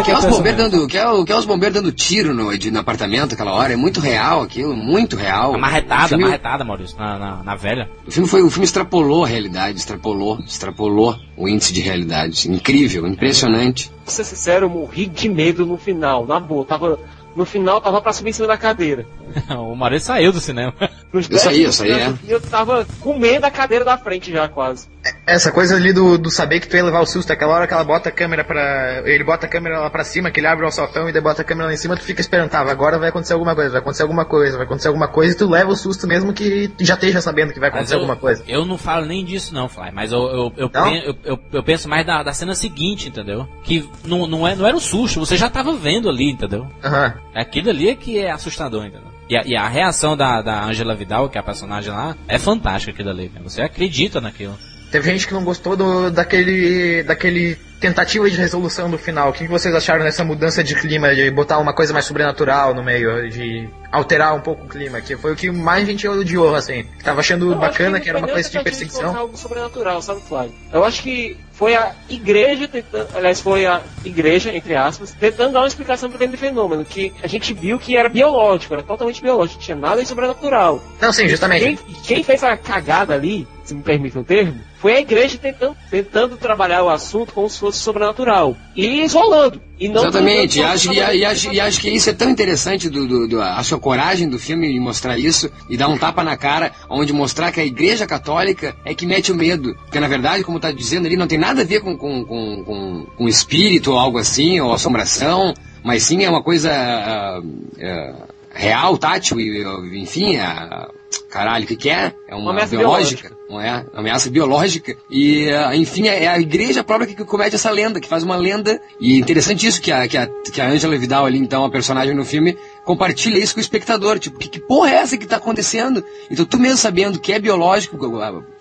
Isso Que é, os bombeiros dando, que, é, o- que é os bombeiros dando tiro no, de- no apartamento aquela hora. É muito real aquilo, muito real. A marretada, o filme, marretada, Maurício, na, na, na velha. O filme, foi, o filme extrapolou a realidade, extrapolou, extrapolou o índice de realidade. Incrível, impressionante. Pra ser sincero, eu morri de medo no final, na boa. Tava, no final, tava pra subir em cima da cadeira. o Maurício saiu do cinema. Nos Eu saí, eu 10 saí, é. Eu tava comendo a cadeira da frente já, quase. Essa coisa ali do, do saber que tu ia levar o susto, aquela hora que ela bota a câmera pra. Ele bota a câmera lá pra cima, que ele abre o alçapão e daí bota a câmera lá em cima, tu fica esperando, tá, agora vai acontecer alguma coisa, vai acontecer alguma coisa, vai acontecer alguma coisa, e tu leva o susto mesmo que já esteja sabendo que vai acontecer eu, alguma coisa. eu não falo nem disso não, Fly, mas eu, eu, eu, Não? pen- eu, eu- eu penso mais da, da cena seguinte, entendeu? Que não, não, é, não era um susto, você já tava vendo ali, entendeu? Aham. Aquilo ali é que é assustador, entendeu? E a, e a reação da, da Angela Vidal, que é a personagem lá, é fantástica aquilo ali, né? Você acredita naquilo. Teve gente que não gostou do, daquele, daquele tentativa de resolução do final. O que vocês acharam dessa mudança de clima, de botar uma coisa mais sobrenatural no meio, de alterar um pouco o clima, que foi o que mais a gente odiou, assim. Tava achando bacana, que que era uma coisa de perseguição. algo sobrenatural, sabe, Flávio? Eu acho que foi a igreja tentando, aliás, foi a igreja, entre aspas, tentando dar uma explicação para aquele fenômeno, que a gente viu que era biológico, era totalmente biológico, não tinha nada de sobrenatural. Não, sim, justamente. Quem, quem fez a cagada ali, se me permite o termo, foi a igreja tentando, tentando trabalhar o assunto como se fosse sobrenatural. E isolando. E Exatamente, e acho, e, e acho, e acho que isso é tão interessante do, do, do- a sua coragem do filme em mostrar isso e dar um tapa na cara, onde mostrar que a igreja católica é que mete o medo. Porque na verdade, como tá dizendo ali, não tem nada a ver com, com, com, com, com espírito ou algo assim, ou assombração, mas sim é uma coisa ah, ah, real, tátil, e, enfim, ah, caralho, o que, que é? É uma, Uma ameaça biológica. Não é? Uma ameaça biológica. E, ah, enfim, é a igreja própria que, comete essa lenda, que faz uma lenda. E é interessante isso, que a, que a, que a Angela Vidal ali, então, a personagem no filme, compartilha isso com o espectador. Tipo, que, que porra é essa que tá acontecendo? Então, tu mesmo sabendo que é biológico,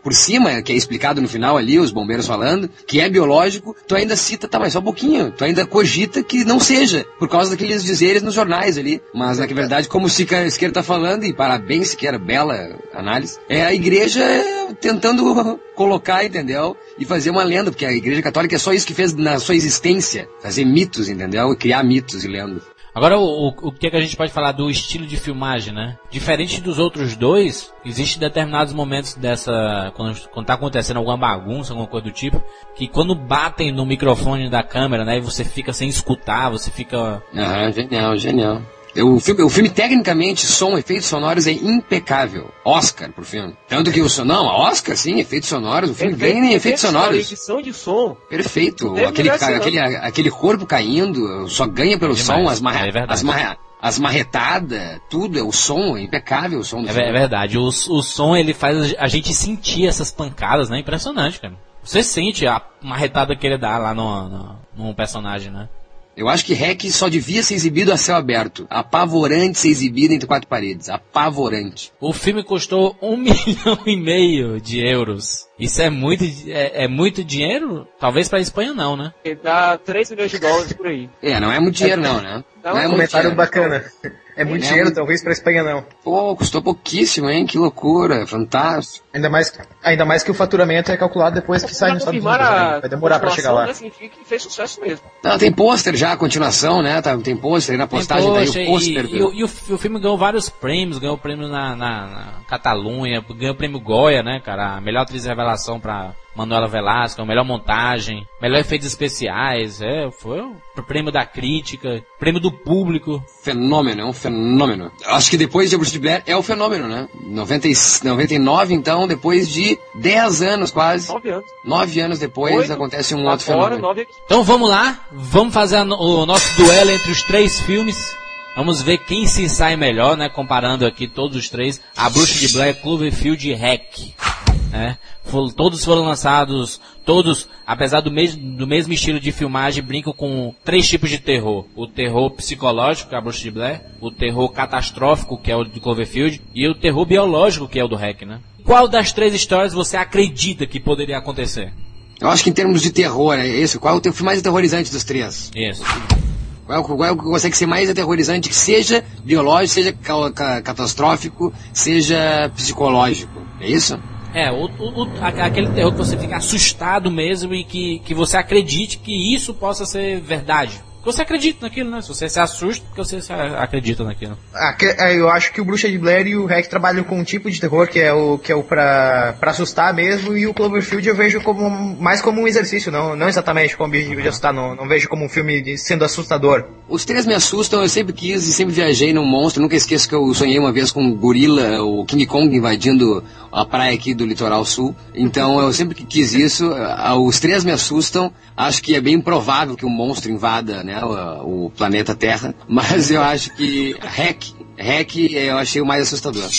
por cima, que é explicado no final ali, os bombeiros falando, que é biológico, tu ainda cita, tá, mas só um pouquinho. Tu ainda cogita que não seja, por causa daqueles dizeres nos jornais ali. Mas, na verdade, como o Sica Esquerda tá falando, e parabéns, Siqueira, bela análise, é a igreja tentando colocar, entendeu? E fazer uma lenda, porque a igreja católica é só isso que fez na sua existência. Fazer mitos, entendeu? Criar mitos e lendas. Agora, o, o, que, é que a gente pode falar do estilo de filmagem, né? Diferente dos outros dois, existe determinados momentos dessa. Quando, quando tá acontecendo alguma bagunça, alguma coisa do tipo, que quando batem no microfone da câmera, né? E você fica sem escutar, você fica. Aham, genial, genial. O filme, o filme, tecnicamente, som, efeitos sonoros é impecável. Oscar pro filme. Tanto que o som. Não, Oscar, sim, efeitos sonoros. O filme Perfeito, ganha em efeitos sonoros. edição de som. Perfeito. Aquele, aquele, aquele corpo caindo, só ganha pelo É demais, som, as, marre, é verdade. as, marre, as marretadas, tudo, é o som, é impecável o som do É, filme. é verdade. O, o som ele faz a gente sentir essas pancadas, né? Impressionante, cara. Você sente a marretada que ele dá lá no, no, no personagem, né? Eu acho que Hack só devia ser exibido a céu aberto. Apavorante ser exibido entre quatro paredes. Apavorante. O filme custou um milhão e meio de euros. Isso é muito, é, é muito dinheiro? Talvez pra Espanha não, né? Dá 3 milhões de dólares por aí. É, não é muito dinheiro não, né? Dá Não um é muito Comentário dinheiro. bacana. É muito É, dinheiro, muito- talvez pra Espanha não. Pô, custou pouquíssimo, hein? Que loucura, fantástico. Ainda mais, ainda mais que o faturamento é calculado depois que sai nos Estados Unidos. né? Vai demorar pra chegar lá. Né, significa que fez sucesso mesmo. Não, tem pôster já, a continuação, né? Tá, tem pôster aí na Tem postagem, daí poxa, o pôster. e, e, o- e o, fi- o filme ganhou vários prêmios, ganhou prêmio na, na, na Catalunha, ganhou o prêmio Goya, né, cara? A melhor atriz de revelação pra Manuela Velasco, melhor montagem, melhor efeitos especiais, é, foi o prêmio da crítica, prêmio do público. Fenômeno, é um fenômeno. Acho que depois de A Bruxa de Blair é o fenômeno, né? 90, e- 99, então, depois de 10 anos quase, 9 anos. 9 anos depois, Oito acontece um lá outro fenômeno. 9 aqui. Então vamos lá, vamos fazer o nosso duelo entre os três filmes. Vamos ver quem se sai melhor, né? Comparando aqui todos os três. A Bruxa de Blair, Cloverfield e Hack. Né? For- todos foram lançados, todos, apesar do mesmo, do mesmo estilo de filmagem, brincam com três tipos de terror. O terror psicológico, que é a Bruxa de Blair. O terror catastrófico, que é o do Cloverfield. E o terror biológico, que é o do Hack, né? Qual das três histórias você acredita que poderia acontecer? Eu acho que em termos de terror, é esse. Qual é o filme mais aterrorizante dos três? Isso. Qual é, o- qual é o que consegue ser mais aterrorizante, que seja biológico, seja ca- catastrófico, seja psicológico? É isso? É, o, o- aquele terror que você fica assustado mesmo e que, que você acredite que isso possa ser verdade. Você acredita naquilo, né? Se você se assusta, porque você acredita naquilo. Ah, é, eu acho que o Bruxa de Blair e o Hack trabalham com um tipo de terror que é o que é o pra, pra assustar mesmo, e o Cloverfield eu vejo como mais como um exercício, não, não exatamente como objetivo de assustar, não, não vejo como um filme de- sendo assustador. Os três me assustam, eu sempre quis e sempre viajei num monstro. Nunca esqueço que eu sonhei uma vez com um gorila, o King Kong invadindo a praia aqui do litoral sul. Então eu sempre que quis isso. ah, Os três me assustam. Acho que é bem improvável que um monstro invada né, o, planeta Terra. Mas eu acho que Hack, Hack eu achei o mais assustador.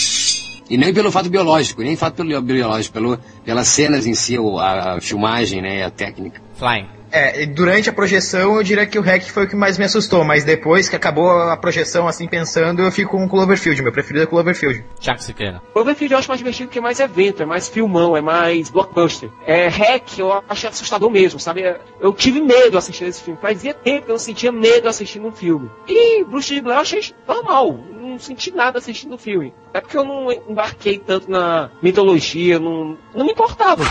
E nem pelo fato biológico, nem fato pelo biológico, pelo, pelas cenas em si, a, a filmagem, né, a técnica. Flying. É, e durante a projeção eu diria que o Hack foi o que mais me assustou, mas depois que acabou a projeção assim pensando, eu fico com o Cloverfield, meu preferido é o Cloverfield. Chuck Siqueira. Cloverfield eu acho mais divertido porque é mais evento, é mais filmão, é mais blockbuster. É, Hack eu achei assustador mesmo, sabe? Eu tive medo assistindo esse filme. Fazia tempo que eu não sentia medo assistindo um filme. E Bruxa de Blair eu achei normal. Não senti nada assistindo o filme. É porque eu não embarquei tanto na mitologia, não, não me importava.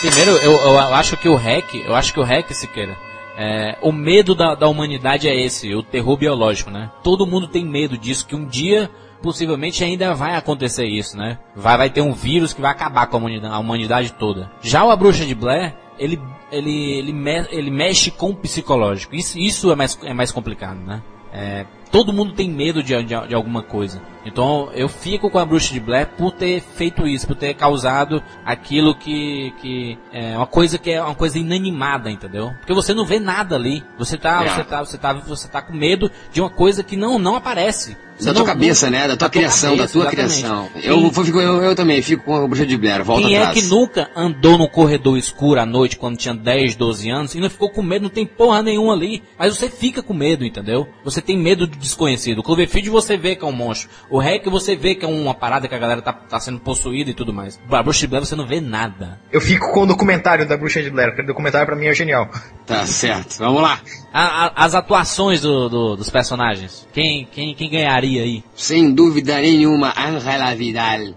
Primeiro, eu, eu acho que o hack, eu acho que o hack, Siqueira, é, o medo da, da humanidade é esse, o terror biológico, né? Todo mundo tem medo disso, que um dia, possivelmente, ainda vai acontecer isso, né? Vai, vai ter um vírus que vai acabar com a humanidade, a humanidade toda. Já o A Bruxa de Blair, ele, ele, ele, me- ele mexe com o psicológico. Isso, isso é, mais, é mais complicado, né? É, todo mundo tem medo de, de, de alguma coisa. Então eu fico com a Bruxa de Blair por ter feito isso, por ter causado aquilo que, que é uma coisa que é uma coisa inanimada, entendeu? Porque você não vê nada ali. Você tá, É. você tá, você tá, você tá com medo de uma coisa que não, não aparece. Da não- tua cabeça, não- né? Da tua criação, da tua exatamente. criação. Quem- Eu, fico, eu, eu também fico com a bruxa de Blair, volta Quem é atrás. que nunca andou no corredor escuro à noite quando tinha 10, 12 anos e não ficou com medo, não tem porra nenhuma ali, mas você fica com medo, entendeu? Você tem medo do desconhecido. O Cloverfield você vê que é um monstro. O Hack você vê que é uma parada que a galera tá, tá sendo possuída e tudo mais. A Bruxa de Blair você não vê nada. Eu fico com o documentário da Bruxa de Blair, porque o documentário pra mim é genial. Tá certo, vamos lá. A- a- as atuações do- do- dos personagens. Quem, quem, quem ganharia aí? Sem dúvida nenhuma, Angela Vidal.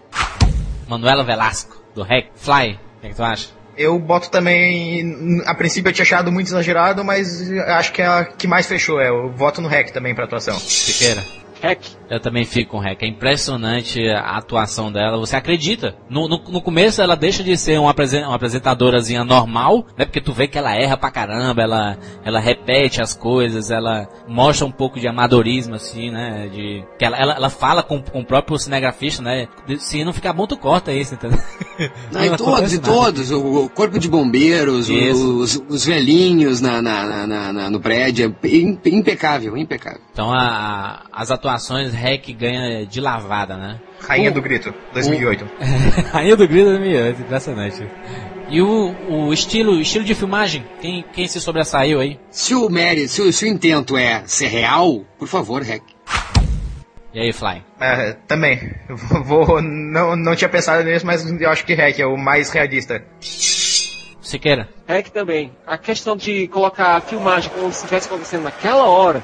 Manuela Velasco, do Hack. Fly, o que, é que tu acha? Eu boto também. A princípio eu tinha achado muito exagerado, mas acho que é a que mais fechou. É, eu voto no REC também pra atuação. Siqueira. Hack. Eu também fico com o Hack. É impressionante a atuação dela. Você acredita. No, no, no começo ela deixa de ser uma, apresen- uma apresentadorazinha normal, né? Porque tu vê que ela erra pra caramba, ela, ela repete as coisas, ela mostra um pouco de amadorismo, assim, né? De, que ela, ela, ela fala com, com o próprio cinegrafista, né? Se não ficar bom, tu corta isso, entendeu? Não, e todos, e todos, o, o corpo de bombeiros, os, os velhinhos na, na, na- na- no prédio, é im- impecável, impecável. Então a, a- as atuações Hack ganha de lavada, né? Rainha O- do Grito, 2008. Rainha do Grito 2008, impressionante. E o, o estilo, estilo de filmagem, quem, quem se sobressaiu aí? Se o mérito, se, o- se o intento é ser real, por favor, Rec. E aí, Fly? É, também. Vou, não, não tinha pensado nisso, mas eu acho que REC é o mais realista. Siqueira? Hack também. A questão de colocar a filmagem como se estivesse acontecendo naquela hora,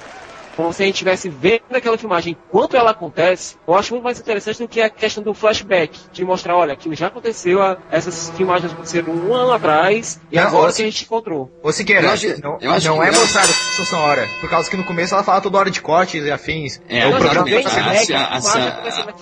como se a gente estivesse vendo aquela filmagem enquanto ela acontece, eu acho muito mais interessante do que a questão do flashback, de mostrar, olha, aquilo já aconteceu, a- essas filmagens aconteceram um ano atrás, e Não, agora ou que a gente encontrou. Ô Siqueira, Eu acho- não, eu acho não que- é mostrado se hora. Por causa que no começo ela fala toda hora de cortes e afins. É, o, programa tá se a a- se a-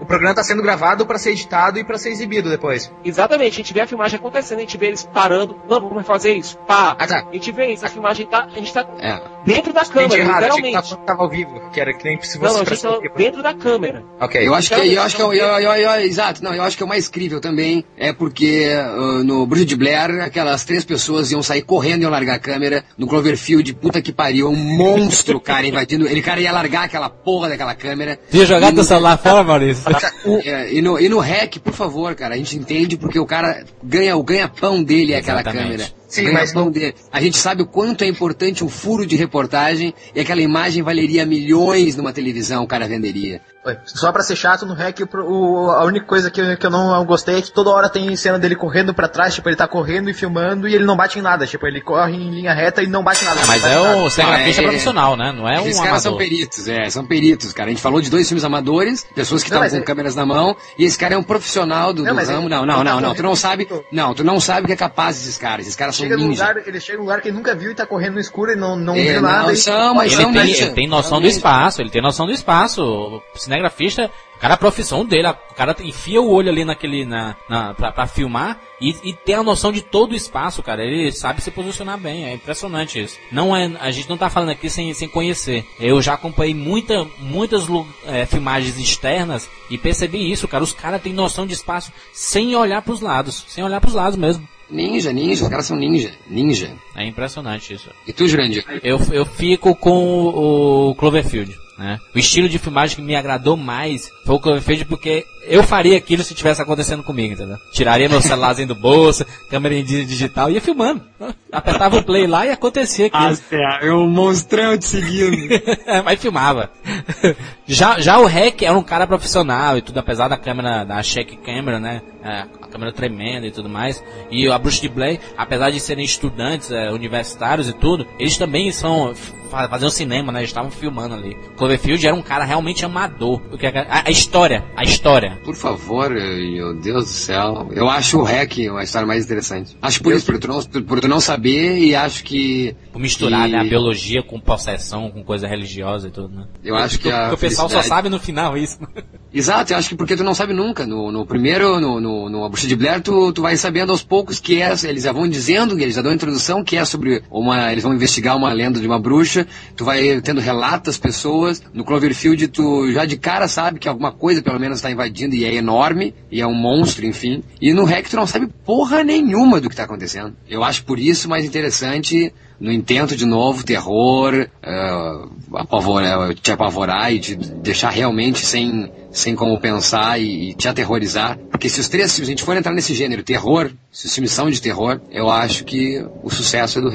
o programa tá sendo gravado pra ser editado e pra ser exibido depois. Exatamente, a gente vê a filmagem acontecendo, a gente vê eles parando, não, vamos fazer isso, pá. Ah, tá. A gente vê isso, a filmagem tá, a gente tá É. dentro da Entendi câmera, errado, achei que literalmente. tava, tava ao vivo, que era que nem se Não, fosse não, a pra gente tá ser- dentro da câmera. Ok. Eu acho que, eu acho que, eu, eu, eu, eu- exato, não, eu acho que é o mais incrível também, é porque ah, no Bruxa de Blair, aquelas três pessoas iam sair correndo e iam largar a câmera, no Cloverfield, puta que pariu, um monstro, cara, invadindo, ele cara ia largar aquela porra daquela câmera. Ia jogar E teu no- celular fora, Maurício? É, e, no, e no REC, por favor, cara, a gente entende porque o cara ganha o ganha-pão dele é aquela Exatamente. câmera. Sim, mas dele. A gente sabe o quanto é importante um furo de reportagem e aquela imagem valeria milhões numa televisão, o cara venderia. Só pra ser chato, no REC, o- o- a única coisa que, eu- que eu não gostei é que toda hora tem cena dele correndo pra trás, tipo, ele tá correndo e filmando e ele não bate em nada. Tipo, ele corre em linha reta e não bate em nada. Mas é o cinegrafista é- profissional, né? Não é um Esses caras são peritos, é, são peritos, cara. A gente falou de dois filmes amadores, pessoas que estavam com é- câmeras na mão, e esse cara é um profissional do, Não, do mas ramo. ele- Não, não, tá não, não. Tu não sabe. Não, tu não sabe o que é capaz desses caras. Esses caras são ninja. lugar, ele chega num lugar que ele nunca viu e tá correndo no escuro e não, não É, viu não, nada. e- são, mas Ele são tem, ele tem noção do espaço, ele tem noção do espaço. Cinegrafista, o cara, a profissão dele, o cara enfia o olho ali naquele, na, na, pra, pra filmar e, e tem a noção de todo o espaço, cara. Ele sabe se posicionar bem, é impressionante isso. Não é, a gente não tá falando aqui sem, sem conhecer. Eu já acompanhei muita, muitas é, filmagens externas e percebi isso, cara. Os caras têm noção de espaço sem olhar pros lados, sem olhar pros lados mesmo. Ninja, ninja, os caras são ninja. Ninja. É impressionante isso. E tu, Jurandir? Eu, eu fico com o Cloverfield. Né? O estilo de filmagem que me agradou mais foi o Cloverfield porque eu faria aquilo se tivesse acontecendo comigo, entendeu? Tiraria meu celularzinho do bolso, câmera digital e ia filmando. Apertava o play lá e acontecia aquilo. é um monstrão te seguindo. É, Mas filmava. Já, já o Hack era um cara profissional e tudo, apesar da câmera, da shake camera, né? É, câmera tremenda e tudo mais. E a Bruxa de Blair, apesar de serem estudantes é, universitários e tudo, eles também são fa- faziam cinema, né? Eles estavam filmando ali. Cloverfield era um cara realmente amador. O que é- a, a história, a história. Por favor, meu Deus do céu. Eu acho o Hack a história mais interessante. Acho por isso, por tu não, por tu não saber e acho que. Por misturar, que- né? A biologia com possessão, com coisa religiosa e tudo, né? Eu acho que Porque o pessoal só felicidade- sabe no final isso. Exato, eu acho que porque tu não sabe nunca. No, no primeiro, no, no, no De Blair, tu, tu vai sabendo aos poucos que é, eles já vão dizendo, eles já dão a introdução que é sobre uma, eles vão investigar uma lenda de uma bruxa, tu vai tendo relatos das pessoas. No Cloverfield, tu já de cara sabe que alguma coisa pelo menos está invadindo e é enorme, e é um monstro, enfim. E no Hack tu não sabe porra nenhuma do que está acontecendo. Eu acho por isso mais interessante no intento de novo, terror, apavorar, te apavorar e te deixar realmente sem, sem como pensar e, e te aterrorizar. Porque se os três, se a gente for entrar nesse gênero, terror, se os filmes são de terror, eu acho que o sucesso é do.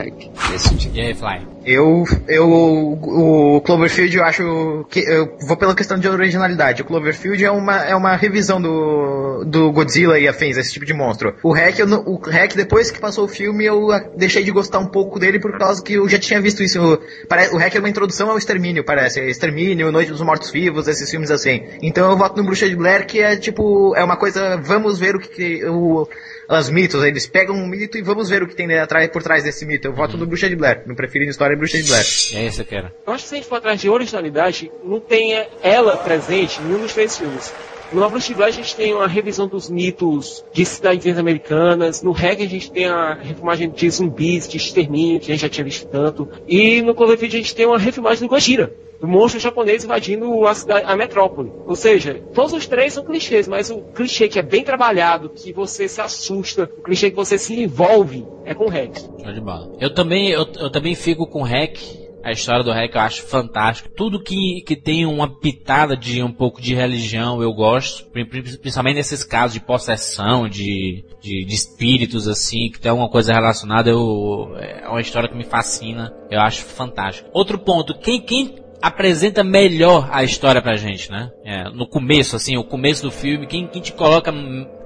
Nesse sentido. E aí, Fly? Eu, eu, o Cloverfield, eu acho que, eu vou pela questão de originalidade. O Cloverfield é uma, é uma revisão do, do Godzilla e afins, esse tipo de monstro. O Hack, eu o Hack, depois que passou o filme, eu deixei de gostar um pouco dele por causa que eu já tinha visto isso. O, pare- o Hack é uma introdução ao Extermínio, parece. Extermínio, Noite dos Mortos Vivos, esses filmes assim. Então eu voto no Bruxa de Blair, que é tipo, é uma coisa, vamos ver o que, que o, os mitos, eles pegam um mito e vamos ver o que tem atrás, por trás desse mito. Eu voto no Bruxa de Blair. Meu preferido em história é Bruxa de Blair. E aí, você quer? Eu acho que se a gente for atrás de originalidade, não tem ela presente em nenhum dos três filmes. No A Bruxa de Blair a gente tem uma revisão dos mitos de cidades americanas. No Hack a gente tem a refilmagem de zumbis, de extermínio, que a gente já tinha visto tanto. E no Cloverfield a gente tem uma refilmagem do Gojira. Do monstro japonês invadindo a, cidade, a metrópole. Ou seja, todos os três são clichês, mas o clichê que é bem trabalhado, que você se assusta, o clichê que você se envolve, é com o Hack. Show de bola. Eu também, eu, eu também fico com o Hack. A história do Hack eu acho fantástico. Tudo que, que tem uma pitada de um pouco de religião eu gosto. Pri- pri- Principalmente nesses casos de possessão, de, de, de espíritos assim, que tem alguma coisa relacionada. Eu, é uma história que me fascina. Eu acho fantástico. Outro ponto, quem, quem apresenta melhor a história pra gente, né? É, no começo, assim, o começo do filme, quem, quem te coloca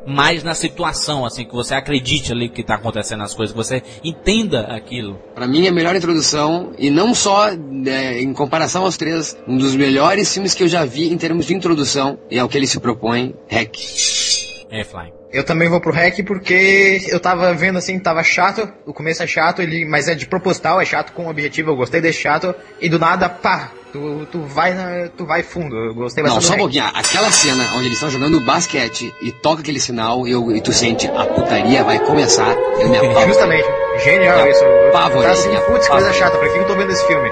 mais na situação, assim, que você acredite ali que tá acontecendo as coisas, que você entenda aquilo. Pra mim, é a melhor introdução, e não só né, em comparação aos três, um dos melhores filmes que eu já vi em termos de introdução, e é o que ele se propõe, Hack. É, Fly. Eu também vou pro hack porque eu tava vendo assim, tava chato, o começo é chato, ele, mas é de proposital, é chato com objetivo, eu gostei desse chato, e do nada, pá, tu, tu vai na, tu vai fundo, eu gostei Não, bastante só um pouquinho. Aquela cena onde eles estão jogando basquete e toca aquele sinal e, eu- e tu sente a putaria vai começar, eu me apavoro. Justamente, genial Me isso. apavorei, Tá assim, putz, coisa apavorei. chata, prefiro que eu tô vendo esse filme.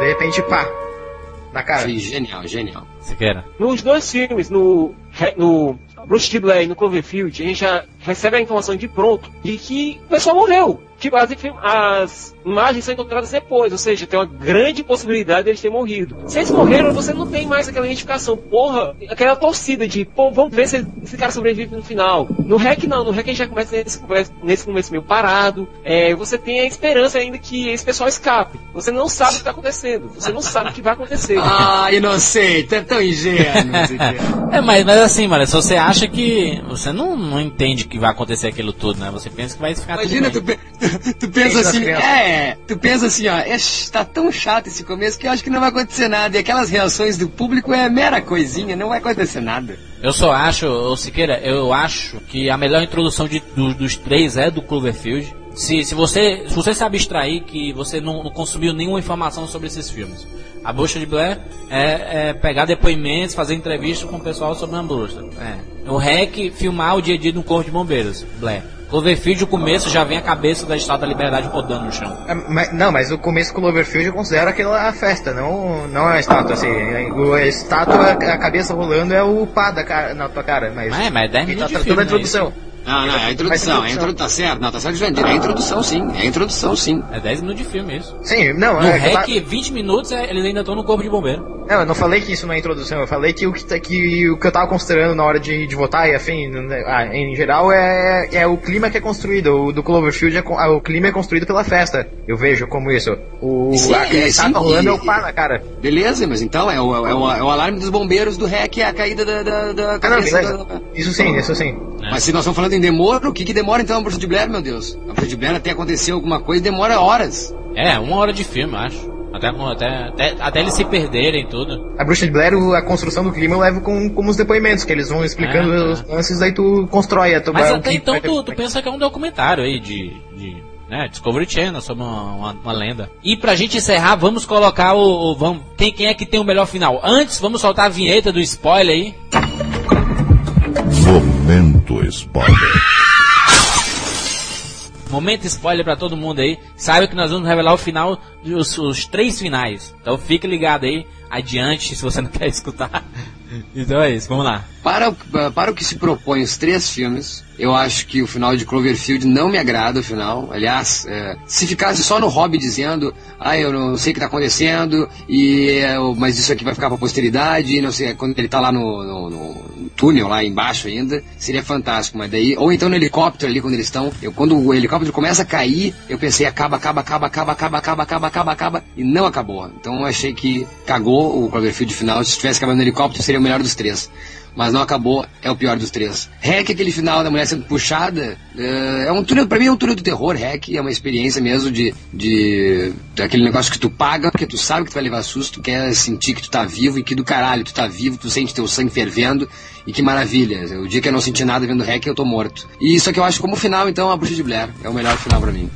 De repente, pá, na cara. Foi genial, genial. Você quer? Nos dois filmes, no, no Bruce de Blair e no Cloverfield, a gente já recebe a informação de pronto de que o pessoal morreu. Tipo, as, as imagens são encontradas depois, ou seja, tem uma grande possibilidade deles terem morrido. Se eles morreram, você não tem mais aquela identificação, porra, aquela torcida de, pô, vamos ver se esse cara sobrevive no final. No REC não, no REC a gente já começa nesse, começo- nesse começo meio parado, é, você tem a esperança ainda que esse pessoal escape. Você não sabe o que está acontecendo, você não sabe o que vai acontecer. Ah, inocente, é tão ingênuo. É, mas, mas assim, mano, se você acha que. Você não, não entende que vai acontecer aquilo tudo, né? Você pensa que vai ficar Imagina, tudo tu, bem. pe- tu pensa assim, é, tu pensa assim, ó, é, tá tão chato esse começo que eu acho que não vai acontecer nada. E aquelas reações do público é mera coisinha, não vai acontecer nada. Eu só acho, ô Siqueira, eu acho que a melhor introdução de- do- dos três é do Cloverfield. Se, se, você, se você se abstrair que você não, não consumiu nenhuma informação sobre esses filmes. A Bruxa de Blair é, é pegar depoimentos, fazer entrevista com o pessoal sobre uma bruxa. É. O REC, filmar o dia a dia no corpo de bombeiros. Blair. Cloverfield, o começo já vem a cabeça da Estátua da Liberdade rodando no chão. É, mas- não, mas o começo do Cloverfield eu considero aquela festa, não, não é a estátua, assim. A estátua, a cabeça rolando é o pá da cara, na tua cara, mas... É, mas é 10 Ele tá minutos tratando filme, a introdução. Não, não, é a introdução, é a introdução, tá certo, não, tá certo, Jurandir, é a introdução sim, é a introdução sim. É 10 minutos de filme isso. Sim, não, No é, que eu REC, 20 minutos, é, eles ainda estão no corpo de bombeiro. Não, eu não falei que isso não é introdução, eu falei que o que, tá- que, o que eu tava considerando na hora de, de votar e afim, ah, em geral, é, é o clima que é construído. O do Cloverfield, é, ah, o clima é construído pela festa. Eu vejo como isso. O, Sim, a, é, que tá sim, rolando e- é o pá na cara. Beleza, mas então é o, é o, é o alarme dos bombeiros do REC, é a caída da, da, da Ah, não, da- Isso sim, isso sim. Mas se nós estamos falando em demora, o que que demora então a Bruxa de Blair, meu Deus? A Bruxa de Blair até acontecer alguma coisa demora horas. É, uma hora de filme, acho. Até, até, até, até eles se perderem e tudo. A Bruxa de Blair, a construção do clima eu levo com, com os depoimentos, que eles vão explicando tá. os lances, daí tu constrói a tua Mas o até que então tu, tu pensa que é um documentário aí de, de né, Discovery Channel sobre uma, uma, uma lenda. E pra gente encerrar, vamos colocar o. o- vamos, quem, quem é que tem o melhor final? Antes, vamos soltar a vinheta do spoiler aí. Momento spoiler. Momento spoiler pra todo mundo aí. Saiba que nós vamos revelar o final, os, os três finais. Então fique ligado aí, adiante, se você não quer escutar. Então é isso, vamos lá. Para o, para o que se propõe os três filmes, eu acho que o final de Cloverfield não me agrada, o final. Aliás, é, se ficasse só no hobby dizendo, ah, eu não sei o que está acontecendo, e, é, mas isso aqui vai ficar para posteridade, não sei, quando ele está lá no, no- no túnel, lá embaixo ainda, seria fantástico. Mas daí, ou então no helicóptero ali, quando eles estão, eu, quando o helicóptero começa a cair, eu pensei, acaba, acaba, acaba, acaba, acaba, acaba, acaba, acaba, acaba, e não acabou. Então eu achei que cagou o Cloverfield final. Se tivesse acabado no helicóptero, seria o melhor dos três mas não acabou, é o pior dos três. Hack, aquele final da mulher sendo puxada, é, é um túnel, pra mim é um túnel do terror, Hack, é uma experiência mesmo de, de daquele negócio que tu paga, porque tu sabe que tu vai levar susto, tu quer sentir que tu tá vivo e que do caralho tu tá vivo, tu sente teu sangue fervendo, e que maravilha. O dia que eu não senti nada vendo Hack, eu tô morto. E isso aqui eu acho como final, então, a Bruxa de Blair, é o melhor final pra mim.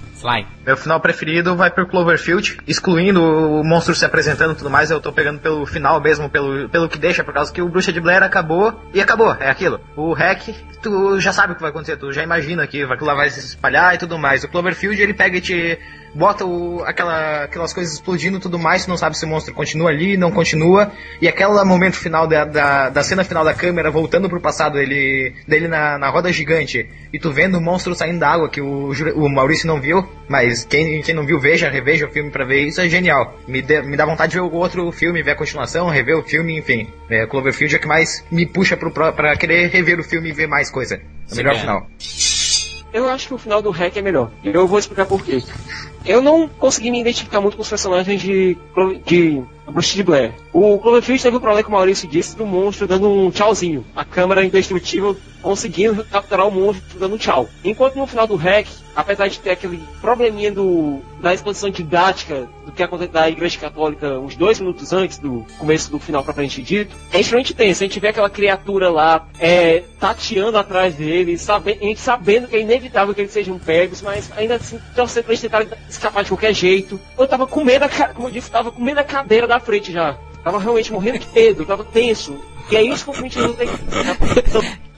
Meu final preferido vai pro Cloverfield, excluindo o monstro se apresentando e tudo mais, eu tô pegando pelo final mesmo, pelo, pelo que deixa, por causa que o Bruxa de Blair acabou e acabou, é aquilo. O Hack, tu já sabe o que vai acontecer, tu já imagina que aquilo lá vai se espalhar e tudo mais. O Cloverfield, ele pega e te bota o, aquela, aquelas coisas explodindo e tudo mais, tu não sabe se o monstro continua ali, não continua, e aquele momento final da, da, da cena final da câmera voltando pro passado, ele dele na, na roda gigante, e tu vendo o monstro saindo da água que o, o Maurício não viu, mas quem, quem não viu, veja, reveja o filme pra ver, isso é genial. Me, dê- me dá vontade de ver o outro filme, ver a continuação, rever o filme, enfim. É, Cloverfield é o que mais me puxa pro, pra querer rever o filme e ver mais coisa. É o Sim, melhor é. final. Eu acho que o final do Hack é melhor. E eu vou explicar por quê. Eu não consegui me identificar muito com os personagens de, de Bruce de Blair. O Cloverfield teve um problema que o Maurício disse do monstro dando um tchauzinho. A câmera indestrutível conseguindo capturar o monstro dando um tchau. Enquanto no final do Hack, apesar de ter aquele probleminha do, da exposição didática do que acontece da Igreja Católica uns dois minutos antes do começo do final propriamente dito, é extremamente tenso. A gente vê aquela criatura lá é, tateando atrás dele, sabe, a gente sabendo que é inevitável que eles sejam pegos, mas ainda assim torcendo pra eles tentarem escapar de qualquer jeito. Eu tava com medo, como eu disse, tava com medo da cadeira da frente já. Tava realmente morrendo de medo, tava tenso. E é isso que o Clint Eastwood tem.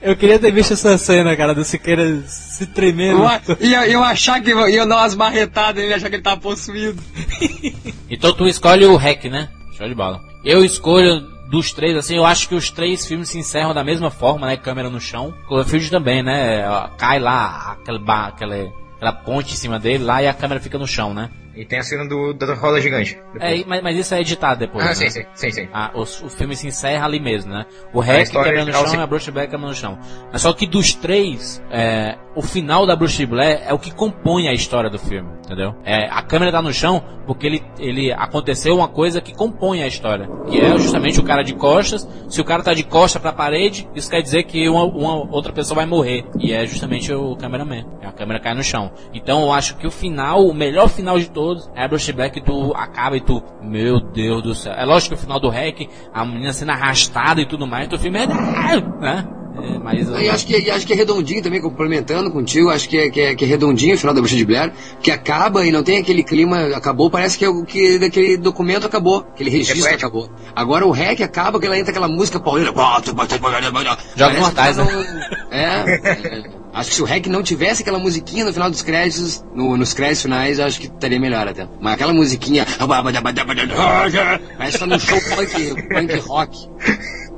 Eu queria ter visto essa cena, cara, do Siqueira se tremendo. Eu, ia, eu achar que eu ia dar umas marretadas, eu ia achar que ele tava possuído. Então tu escolhe o Hack, né? Show de bola. Eu escolho dos três, assim, eu acho que os três filmes se encerram da mesma forma, né? Câmera no chão. Cloverfield também, né? Cai lá aquele bar, aquela, aquela ponte em cima dele lá e a câmera fica no chão, né? E tem a cena do, da roda gigante. É, mas, mas isso é editado depois. Ah, né? sim, sim, sim, sim. Ah, o, o filme se encerra ali mesmo, né? O Hack, câmera no original, chão sim. e a Bruxa Blair, câmera no chão. Mas só que dos três, é, o final da Bruxa Blair é o que compõe a história do filme, entendeu? É, a câmera tá no chão porque ele, ele aconteceu uma coisa que compõe a história, que é justamente o cara de costas. Se o cara tá de costas pra parede, isso quer dizer que uma, uma outra pessoa vai morrer. E é justamente o cameraman. A câmera cai no chão. Então eu acho que o final, o melhor final de todos, é a Bruxa Blair que tu acaba e tu, meu Deus do céu. É lógico que o final do Hack, a menina sendo arrastada e tudo mais, o filme é, né? É, mas E acho que, e acho que é redondinho também, complementando contigo, acho que é, que é, que é redondinho o final da Bruxa de Blair, que acaba e não tem aquele clima, acabou, parece que, é o que daquele documento acabou, aquele registro acabou. Agora o REC acaba, que ela entra aquela música paulina, Jogos Parece Mortais, né? não- É, é, acho que se o REC não tivesse aquela musiquinha no final dos créditos, no- nos créditos finais, acho que estaria melhor até. Mas aquela musiquinha, parece que tá num show punk, punk rock.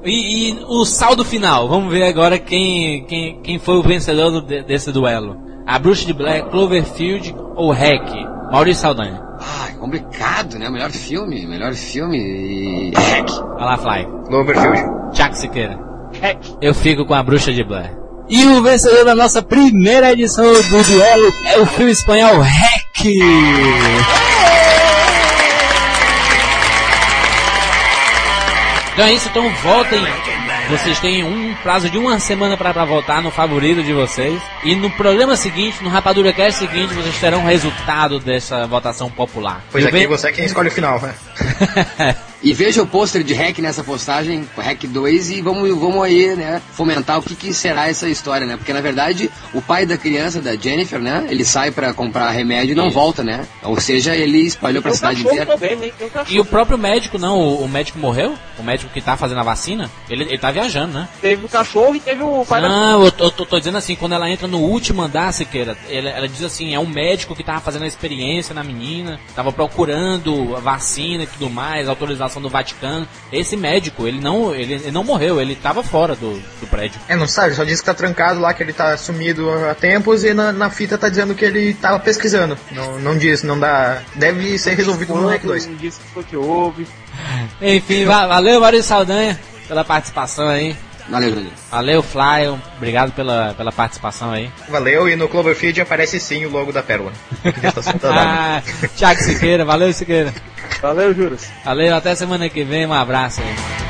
E, e o saldo final, vamos ver agora quem, quem, quem foi o vencedor do- de- desse duelo. A Bruxa de Blair, Cloverfield ou Hack? Maurício Saldanha. Ah, é complicado, né? Melhor filme, melhor filme e... Hack. Vai lá, Fly. Cloverfield. Tiago Siqueira. Hack. Eu fico com a Bruxa de Blair. E o vencedor da nossa primeira edição do duelo é o filme espanhol Hack. Então é isso, então votem. Vocês têm um prazo de uma semana para votar no favorito de vocês. E no programa seguinte, no Rapadura Cast seguinte, vocês terão o resultado dessa votação popular. Pois E o aqui você é quem escolhe o final, né? E veja o pôster de Hack nessa postagem, Hack 2, e vamos, vamos aí, né, fomentar o que, que será essa história, né? Porque na verdade, o pai da criança, da Jennifer, né, ele sai pra comprar remédio e não Isso. volta, né? Ou seja, ele espalhou pra cidade inteira. também, né? E o próprio médico, não, o, o médico morreu? O médico que tá fazendo a vacina? Ele, ele tá viajando, né? Teve o cachorro e teve o pai da... Não, eu tô, tô- tô dizendo assim, quando ela entra no último andar, Siqueira, ela, ela diz assim, é um médico que tava fazendo a experiência na menina, tava procurando a vacina e tudo mais, autorização do Vaticano. Esse médico, ele não, ele, ele não morreu, ele tava fora do, do prédio. É, não sabe, só diz que tá trancado lá, que ele tá sumido há tempos e na, na fita tá dizendo que ele tava pesquisando. Não, não diz, não dá. Deve ser resolvido no Hack 2. Não disse o que houve. Enfim, va- valeu, Maurício Saldanha, pela participação aí. Valeu, Jurandir. Valeu, Fly, obrigado pela, pela participação aí. Valeu, e no Cloverfield aparece sim o logo da Pérola. Ah, Thiago Siqueira, valeu, Siqueira. Valeu, Juras. Valeu, até semana que vem, um abraço aí.